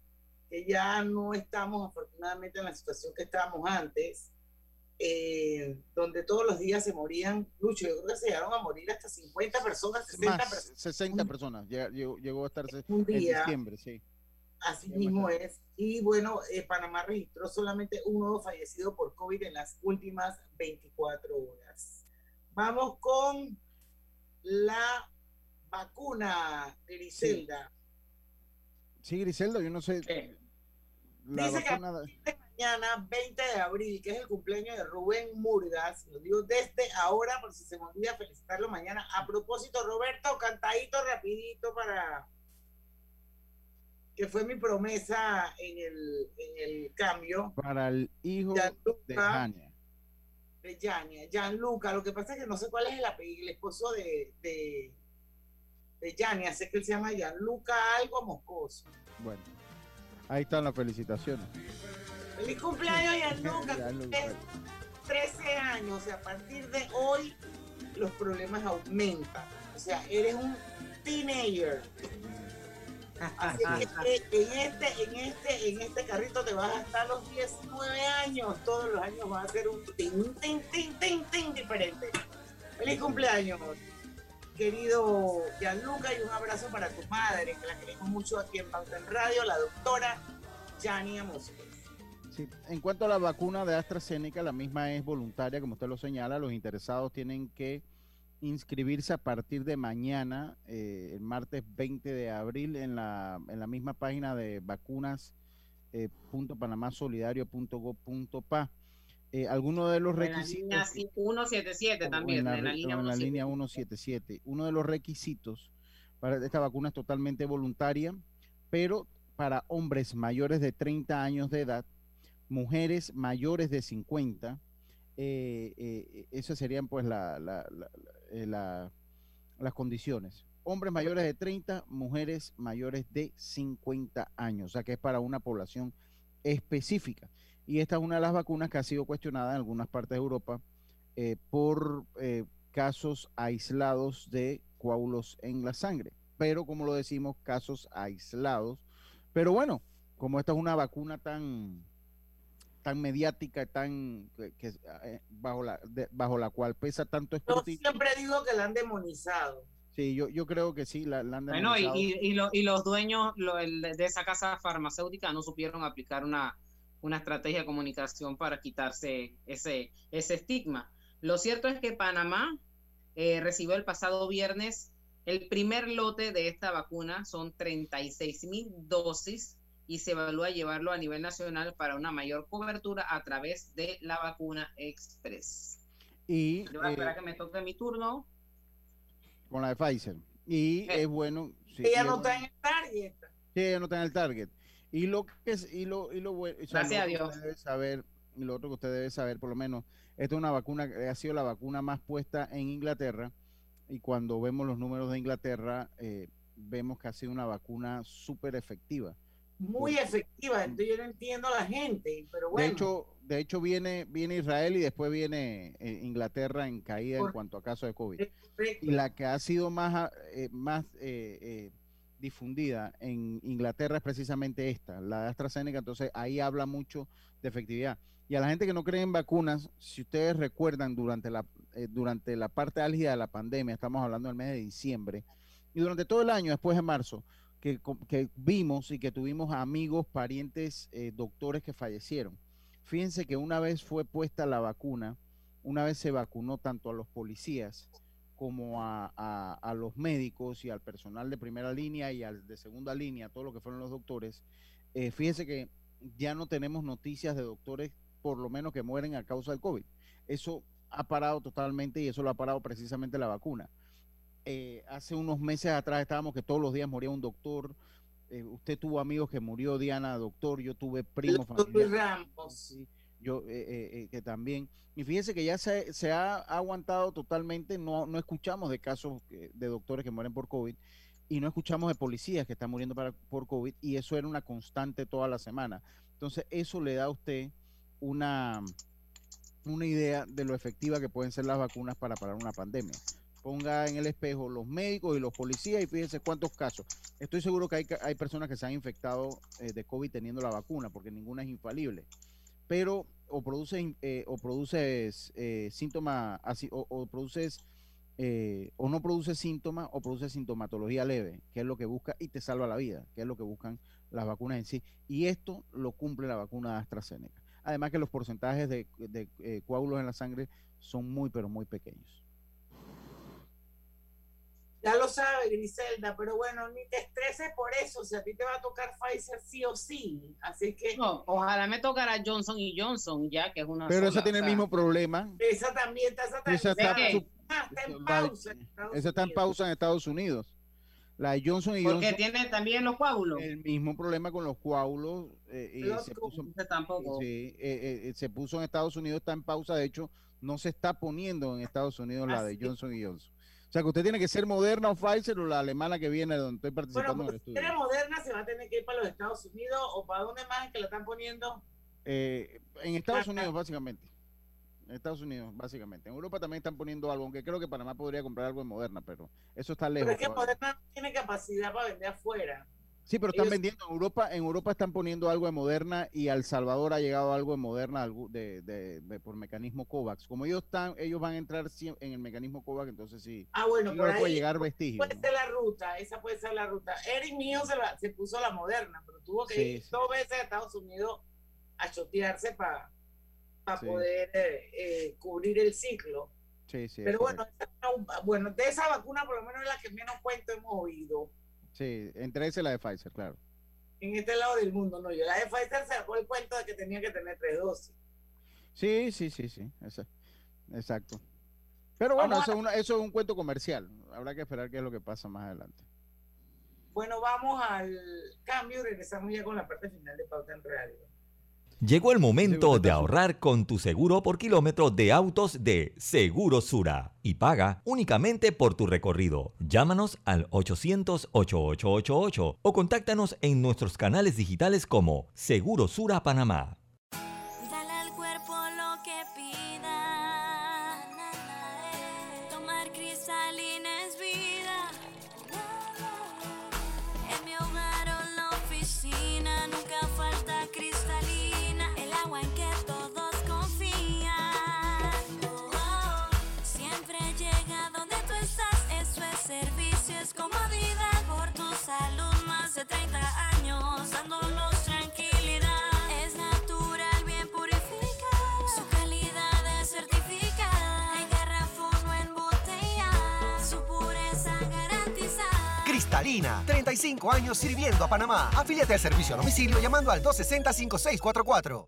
que ya no estamos afortunadamente en la situación que estábamos antes eh, donde todos los días se morían, Lucho, yo creo que se llegaron a morir hasta 50 personas, 60 Más, personas. 60 personas. Llegó, llegó a estarse Un en día. diciembre, sí. Así mismo es. Y bueno, eh, Panamá registró solamente un nuevo fallecido por COVID en las últimas 24 horas. Vamos con la vacuna, Griselda. Sí, Griselda, yo no sé. La Dice que vacuna de mañana, 20 de abril, que es el cumpleaños de Rubén Murgas, lo digo desde ahora, por si se me olvida felicitarlo mañana. A propósito, Roberto, cantadito rapidito para que fue mi promesa en el, en el cambio para el hijo de Gianluca. De Yania, Gianluca. Lo que pasa es que no sé cuál es el apellido, el esposo de, de, de Yania, sé que él se llama Gianluca algo moscoso. Bueno, ahí están las felicitaciones. Feliz cumpleaños, Gianluca. Gianluca. Cumples 13 años. O sea, a partir de hoy los problemas aumentan. O sea, eres un teenager. Así que eh, en este, en este, en este carrito te vas a estar los 19 años. Todos los años va a ser un tin, tin, tin, tin, tin diferente. Feliz cumpleaños, querido Gianluca, y un abrazo para tu madre, que la queremos mucho aquí en Pauta en Radio, la doctora Yania Mosco. Sí, En cuanto a la vacuna de AstraZeneca, la misma es voluntaria, como usted lo señala. Los interesados tienen que inscribirse a partir de mañana, eh, el martes 20 de abril, en la, en la misma página de vacunas eh. Eh, algunos de los En la requisitos línea 177 o también, en la, en la línea en la 177. línea 177. Uno de los requisitos para esta vacuna es totalmente voluntaria, pero para hombres mayores de 30 años de edad, mujeres mayores de 50, eh, eh, esas serían pues la- la- la- eh, la- las condiciones. Hombres mayores de 30, mujeres mayores de 50 años, o sea que es para una población específica. Y esta es una de las vacunas que ha sido cuestionada en algunas partes de Europa por casos aislados de coágulos en la sangre. Pero como lo decimos, casos aislados. Pero bueno, como esta es una vacuna tan tan mediática, tan que, que, eh, bajo la de- bajo la cual pesa tanto Yo siempre digo que la han demonizado. Sí, yo, yo creo que sí, la, la han Bueno, y, y, y lo- y los dueños lo- el de de esa casa farmacéutica no supieron aplicar una, una estrategia de comunicación para quitarse ese, ese estigma. Lo cierto es que Panamá eh, recibió el pasado viernes el primer lote de esta vacuna, son 36 mil dosis y se evalúa llevarlo a nivel nacional para una mayor cobertura a través de la vacuna Express. y Yo voy a eh, esperar que me toque mi turno. con la de Pfizer. Y es bueno. sí, Ella no está en el target. Sí, ella no está en el target. Y lo que es, y lo, y lo bueno, o sea, Gracias lo a Dios. usted debe saber, y lo otro que usted debe saber, por lo menos, esta es una vacuna que ha sido la vacuna más puesta en Inglaterra. Y cuando vemos los números de Inglaterra, eh, vemos que ha sido una vacuna súper efectiva. Muy efectiva. Entonces yo no entiendo a la gente, pero bueno. De hecho, de hecho viene, viene Israel y después viene eh, Inglaterra en caída en cuanto a casos de COVID. Y la que ha sido más, eh, más eh, eh, difundida en Inglaterra es precisamente esta, la de AstraZeneca. Entonces ahí habla mucho de efectividad. Y a la gente que no cree en vacunas, si ustedes recuerdan durante la, eh, durante la parte álgida de la pandemia, estamos hablando del mes de diciembre, y durante todo el año, después de marzo, que, que vimos y que tuvimos amigos, parientes, eh, doctores que fallecieron. Fíjense que una vez fue puesta la vacuna, una vez se vacunó tanto a los policías como a los médicos y al personal de primera línea y al de segunda línea, todo lo que fueron los doctores, eh, fíjense que ya no tenemos noticias de doctores, por lo menos que mueren a causa del COVID. Eso ha parado totalmente y eso lo ha parado precisamente la vacuna. Eh, hace unos meses atrás estábamos que todos los días moría un doctor. eh, usted tuvo amigos que murió Diana, doctor. Yo tuve primos Ramos. yo eh, eh, eh, que también. Y fíjese que ya se, se ha aguantado totalmente, no, no escuchamos de casos de doctores que mueren por COVID y no escuchamos de policías que están muriendo para- por COVID y eso era una constante toda la semana. Entonces eso le da a usted una, una idea de lo efectiva que pueden ser las vacunas para parar una pandemia. Ponga en el espejo los médicos y los policías y fíjense cuántos casos. Estoy seguro que hay, hay personas que se han infectado eh, de COVID teniendo la vacuna, porque ninguna es infalible. Pero o produces, eh, o produces eh, síntomas, o, o produces, eh, o no produces síntomas, o produces sintomatología leve, que es lo que busca y te salva la vida, que es lo que buscan las vacunas en sí. Y esto lo cumple la vacuna de AstraZeneca. Además que los porcentajes de, de, eh, coágulos en la sangre son muy, pero muy pequeños. Ya lo sabe, Griselda, pero bueno, ni te estreses por eso, o sea, a ti te va a tocar Pfizer sí o sí. Así que. No, ojalá me tocara Johnson y Johnson, ya que es una Pero sola, esa tiene o el sea. mismo problema. Esa también está, esa también Esa está, está, su- Ah, está en pausa. en Estados esa está en Unidos. pausa en Estados Unidos. La de Johnson y Porque Johnson. tiene también los coágulos. El mismo problema con los coágulos. eh, y Los se puso, tampoco. sí, eh, eh, se puso en Estados Unidos, está en pausa. De hecho, no se está poniendo en Estados Unidos la de Así. Johnson y Johnson. O sea que usted tiene que ser Moderna o Pfizer o la alemana que viene donde estoy Bueno, participando en el si estudio. eres moderna, se va a tener que ir para los Estados Unidos o para dónde más que la están poniendo. Eh, en Estados. Unidos, básicamente. En Estados Unidos, básicamente. En Europa también están poniendo algo, aunque creo que Panamá podría comprar algo en Moderna, pero eso está lejos. Pero es que. Moderna no tiene capacidad para vender afuera. Sí, pero están ellos- vendiendo en Europa, en Europa están poniendo algo de Moderna y a El Salvador ha llegado algo de Moderna de, de- de- por mecanismo COVAX. Como ellos están, ellos van a entrar en el mecanismo COVAX, entonces sí. Ah, bueno, por no puede llegar vestigio. puede ser la ruta, esa puede ser la ruta. Eric mío se, la- se puso la moderna, pero tuvo que Sí, ir sí. dos veces a Estados Unidos a chotearse para Sí. poder eh, eh, cubrir el ciclo. Sí, sí. pero bueno, esa bueno, de esa vacuna por lo menos es la que menos cuento hemos oído Sí, entre esa y la de Pfizer, claro. en este lado del mundo. No, yo la de Pfizer se sacó el cuento de que tenía que tener tres dosis. Sí, sí, sí, sí. exacto. Pero bueno, eso es, una- eso es un cuento comercial. Habrá que esperar qué es lo que pasa más adelante. Bueno, vamos al cambio y regresamos ya con la parte final de Pauta en Radio. Llegó el momento de ahorrar con tu seguro por kilómetro de autos de Seguro Sura y paga únicamente por tu recorrido. Llámanos al 800-8888 o contáctanos en nuestros canales digitales como Seguro Sura Panamá. Garantizada. Cristalina, 35 años sirviendo a Panamá. Afíliate al servicio a domicilio llamando al 260-5644.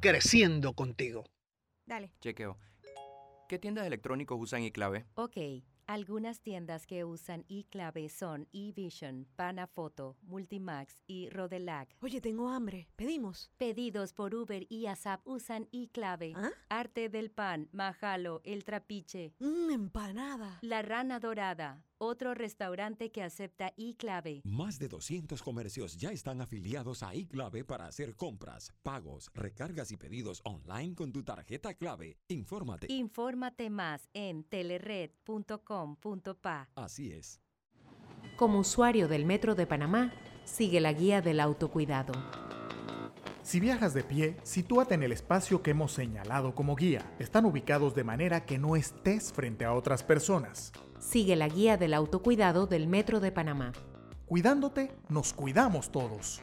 creciendo contigo. Dale. Chequeo. ¿Qué tiendas electrónicos usan iClave? Ok, algunas tiendas que usan iClave son eVision, Panafoto, Multimax y Rodelac. Oye, tengo hambre. ¿Pedimos? Pedidos por Uber y ASAP usan iClave. ¿Ah? Arte del Pan, Majalo, El Trapiche. Mmm, empanada. La Rana Dorada, otro restaurante que acepta iClave. Más de 200 comercios ya están afiliados a iClave para hacer compras, pagos, recargas y pedidos online con tu tarjeta clave. Infórmate. Infórmate más en telered.com.pa. Así es. Como usuario del Metro de Panamá, sigue la guía del autocuidado. Si viajas de pie, sitúate en el espacio que hemos señalado como guía. Están ubicados de manera que no estés frente a otras personas. Sigue la guía del autocuidado del Metro de Panamá. Cuidándote, nos cuidamos todos.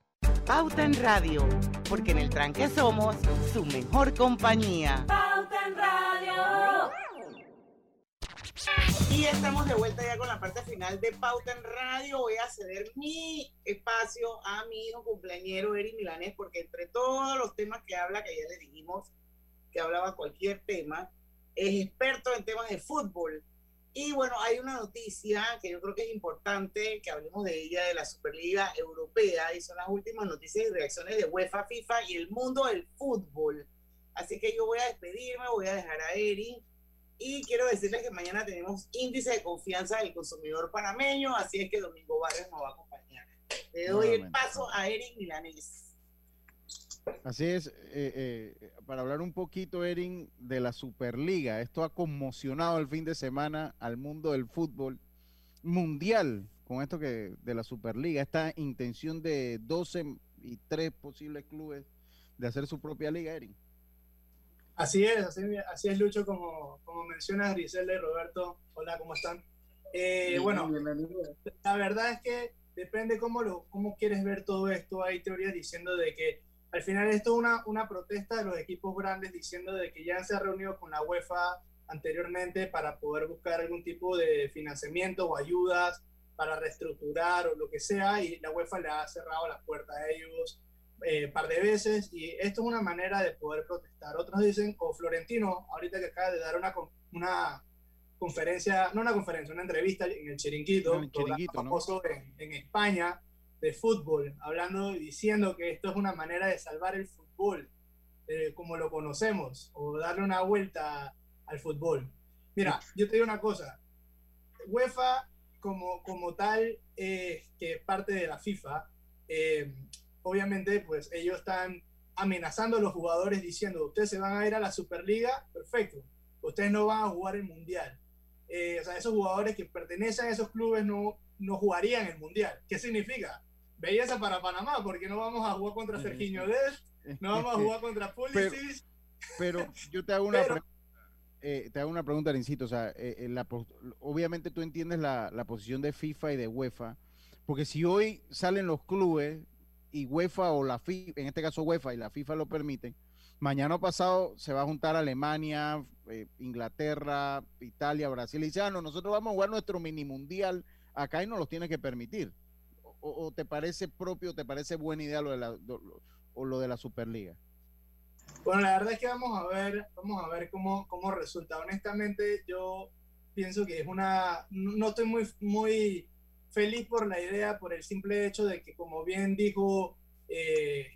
Pauta en Radio, porque en el tranque somos su mejor compañía. Pauta en Radio. Y estamos de vuelta ya con la parte final de Pauta en Radio. Voy a ceder mi espacio a mi hijo cumpleañero Eri Milanés, porque entre todos los temas que habla, que ya le dijimos que hablaba cualquier tema, es experto en temas de fútbol. Y bueno, hay una noticia que yo creo que es importante que hablemos de ella, de la Superliga Europea, y son las últimas noticias y reacciones de UEFA, FIFA y el mundo del fútbol. Así que yo voy a despedirme, voy a dejar a Eri. Y quiero decirles que mañana tenemos índice de confianza del consumidor panameño, así es que Domingo Vargas nos va a acompañar. Le doy el Nuevamente. paso a Eric Milanés. Así es, eh, eh, para hablar un poquito, Erin, de la Superliga. Esto ha conmocionado el fin de semana al mundo del fútbol mundial con esto que de la Superliga, esta intención de 12 y 3 posibles clubes de hacer su propia liga, Erin. Así es, así, así es Lucho, como, como mencionas Griselda y Roberto. Hola, ¿cómo están? Eh, bueno, la verdad es que depende cómo, lo, cómo quieres ver todo esto. Hay teorías diciendo de que al final esto es una, una protesta de los equipos grandes diciendo de que ya se ha reunido con la UEFA anteriormente para poder buscar algún tipo de financiamiento o ayudas para reestructurar o lo que sea y la UEFA le ha cerrado las puertas a ellos eh, par de veces y esto es una manera de poder protestar. Otros dicen, o Florentino, ahorita que acaba de dar una, una conferencia, no una conferencia, una entrevista en el Chiringuito, En el programa Chiringuito, ¿no? famoso en, en España de fútbol, hablando y diciendo que esto es una manera de salvar el fútbol eh, como lo conocemos o darle una vuelta al fútbol. Mira, yo te digo una cosa, UEFA como, como tal, eh, que es parte de la FIFA, eh, obviamente pues ellos están amenazando a los jugadores diciendo, ustedes se van a ir a la Superliga, perfecto, ustedes no van a jugar el Mundial. O sea, esos jugadores que pertenecen a esos clubes no, no jugarían el Mundial. ¿Qué significa? Belleza para Panamá, porque no vamos a jugar contra Serginho Dest, no vamos a jugar contra Pulisic. Pero yo te hago una Pero- pregunta. eh, te hago una pregunta, Arincito. O sea, eh, eh, la obviamente tú entiendes la, la posición de FIFA y de UEFA, porque si hoy salen los clubes y UEFA o la FIFA, en este caso UEFA y la FIFA lo permiten, mañana pasado se va a juntar Alemania, eh, Inglaterra, Italia, Brasil y dice, ah, no, nosotros vamos a jugar nuestro mini mundial acá y nos los tiene que permitir. O, te parece propio, te parece buena idea lo de la, o lo de la Superliga? Bueno, la verdad es que vamos a ver, vamos a ver cómo, cómo resulta. Honestamente, yo pienso que es una, no estoy muy, muy feliz por la idea, por el simple hecho de que, como bien dijo eh,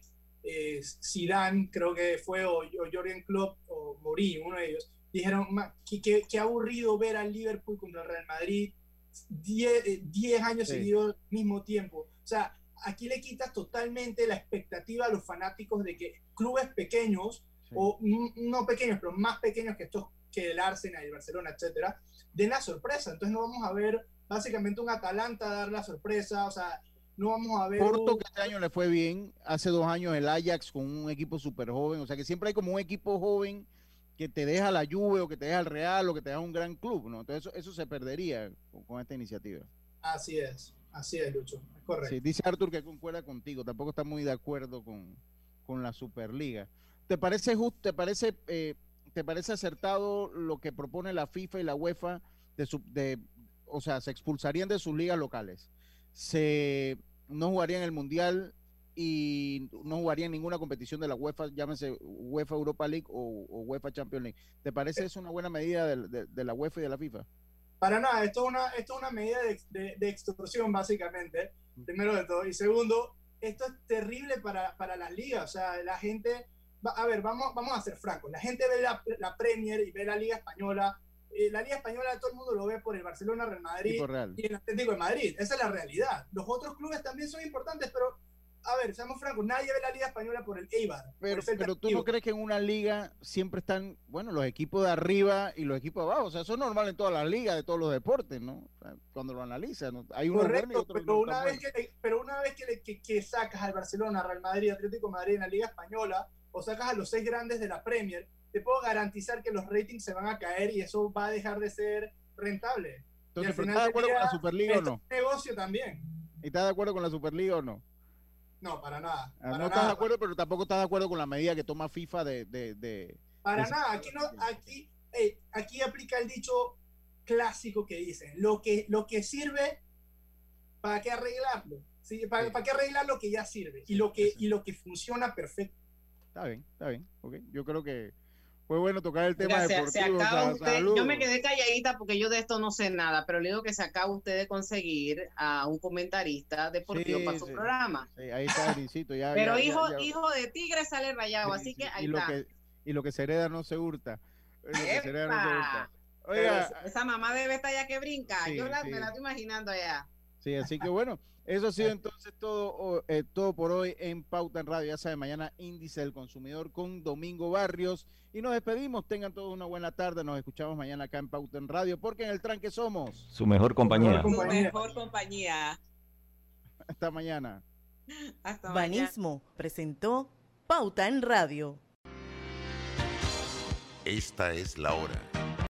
eh, Zidane, creo que fue, o, o Jürgen Klopp, o Mourinho, uno de ellos, dijeron, "Ma, qué, qué- qué aburrido ver al Liverpool contra el Real Madrid 10 eh, 10 años Sí. seguidos al mismo tiempo. O sea, aquí le quitas totalmente la expectativa a los fanáticos de que clubes pequeños, o n- no pequeños, pero más pequeños que estos, que el Arsenal, el Barcelona, etcétera, den la sorpresa. Entonces no vamos a ver básicamente un Atalanta dar la sorpresa, o sea, no vamos a ver Porto que este año le fue bien, hace dos años el Ajax con un equipo súper joven, o sea que siempre hay como un equipo joven que te deja la Juve o que te deja el Real o que te deja un gran club, ¿no? Entonces eso, eso se perdería con, con esta iniciativa. Así es, así es, Lucho, es correcto. Sí, dice Arthur que concuerda contigo, tampoco está muy de acuerdo con, con la Superliga. ¿Te parece justo, te parece, eh, te parece acertado lo que propone la FIFA y la UEFA de, su- de o sea, se expulsarían de sus ligas locales, se no jugarían el mundial y no jugarían ninguna competición de la UEFA, llámese UEFA Europa League o, o UEFA Champions League. ¿Te parece eso una buena medida de, de- de la UEFA y de la FIFA? Para nada, esto es una, esto es una medida de, de- extorsión, básicamente, primero de todo. Y segundo, esto es terrible para, para las ligas. O sea, la gente. va- a ver, vamos, vamos a ser francos. La gente ve la, la Premier y ve la Liga Española. Eh, la Liga Española todo el mundo lo ve por el Barcelona, Real Madrid real. y el Atlético de Madrid. Esa es la realidad. Los otros clubes también son importantes, pero. A ver, seamos francos, nadie ve la Liga Española por el Eibar. Pero, el pero tú no crees que en una liga siempre están, bueno, los equipos de arriba y los equipos de abajo. O sea, eso es normal en todas las ligas, de todos los deportes, ¿no? O sea, cuando lo analizas, ¿no? hay uno bueno y Correcto, otro pero no una, vez bueno. que le- pero una vez que, le- que, que sacas al Barcelona, Real Madrid, Atlético de Madrid en la Liga Española, o sacas a los seis grandes de la Premier, te puedo garantizar que los ratings se van a caer y eso va a dejar de ser rentable. Entonces, y al ¿pero final ¿estás de acuerdo con la Superliga o no? negocio también. ¿Y estás de acuerdo con la Superliga o no? No, para nada. Ah, Para no estás nada, de acuerdo, pero tampoco estás de acuerdo con la medida que toma FIFA de... de, de- Para de- nada, aquí no, aquí, aquí aplica el dicho clásico que dicen, lo que, lo que sirve, ¿para qué arreglarlo? ¿Sí? ¿Para, para qué arreglar lo que ya sirve? Y lo que, y lo que funciona perfecto. Está bien, está bien. ok. Yo creo que fue bueno tocar el tema Mira, se, se deportivo. acaba usted, yo me quedé calladita porque yo de esto no sé nada, pero le digo que se acaba usted de conseguir a un comentarista deportivo Sí, para su sí. programa. Sí, ahí está ya, Pero ya- hijo, ya- hijo de tigre sale rayado, Sí, así sí, que ahí y lo está. que y lo que se hereda no se hurta. Eh, Lo que se hereda no se hurta. Oiga, esa mamá debe estar ya que brinca. Yo la- me la estoy imaginando allá. sí, así que bueno, eso ha sido entonces todo, eh, todo por hoy en Pauta en Radio. Ya saben, mañana Índice del Consumidor con Domingo Barrios. Y nos despedimos. Tengan todos una buena tarde. Nos escuchamos mañana acá en Pauta en Radio, porque en el tranque somos. Su mejor compañía. Tu mejor compañía. Hasta mañana. Hasta mañana. Banismo presentó Pauta en Radio. Esta es la hora.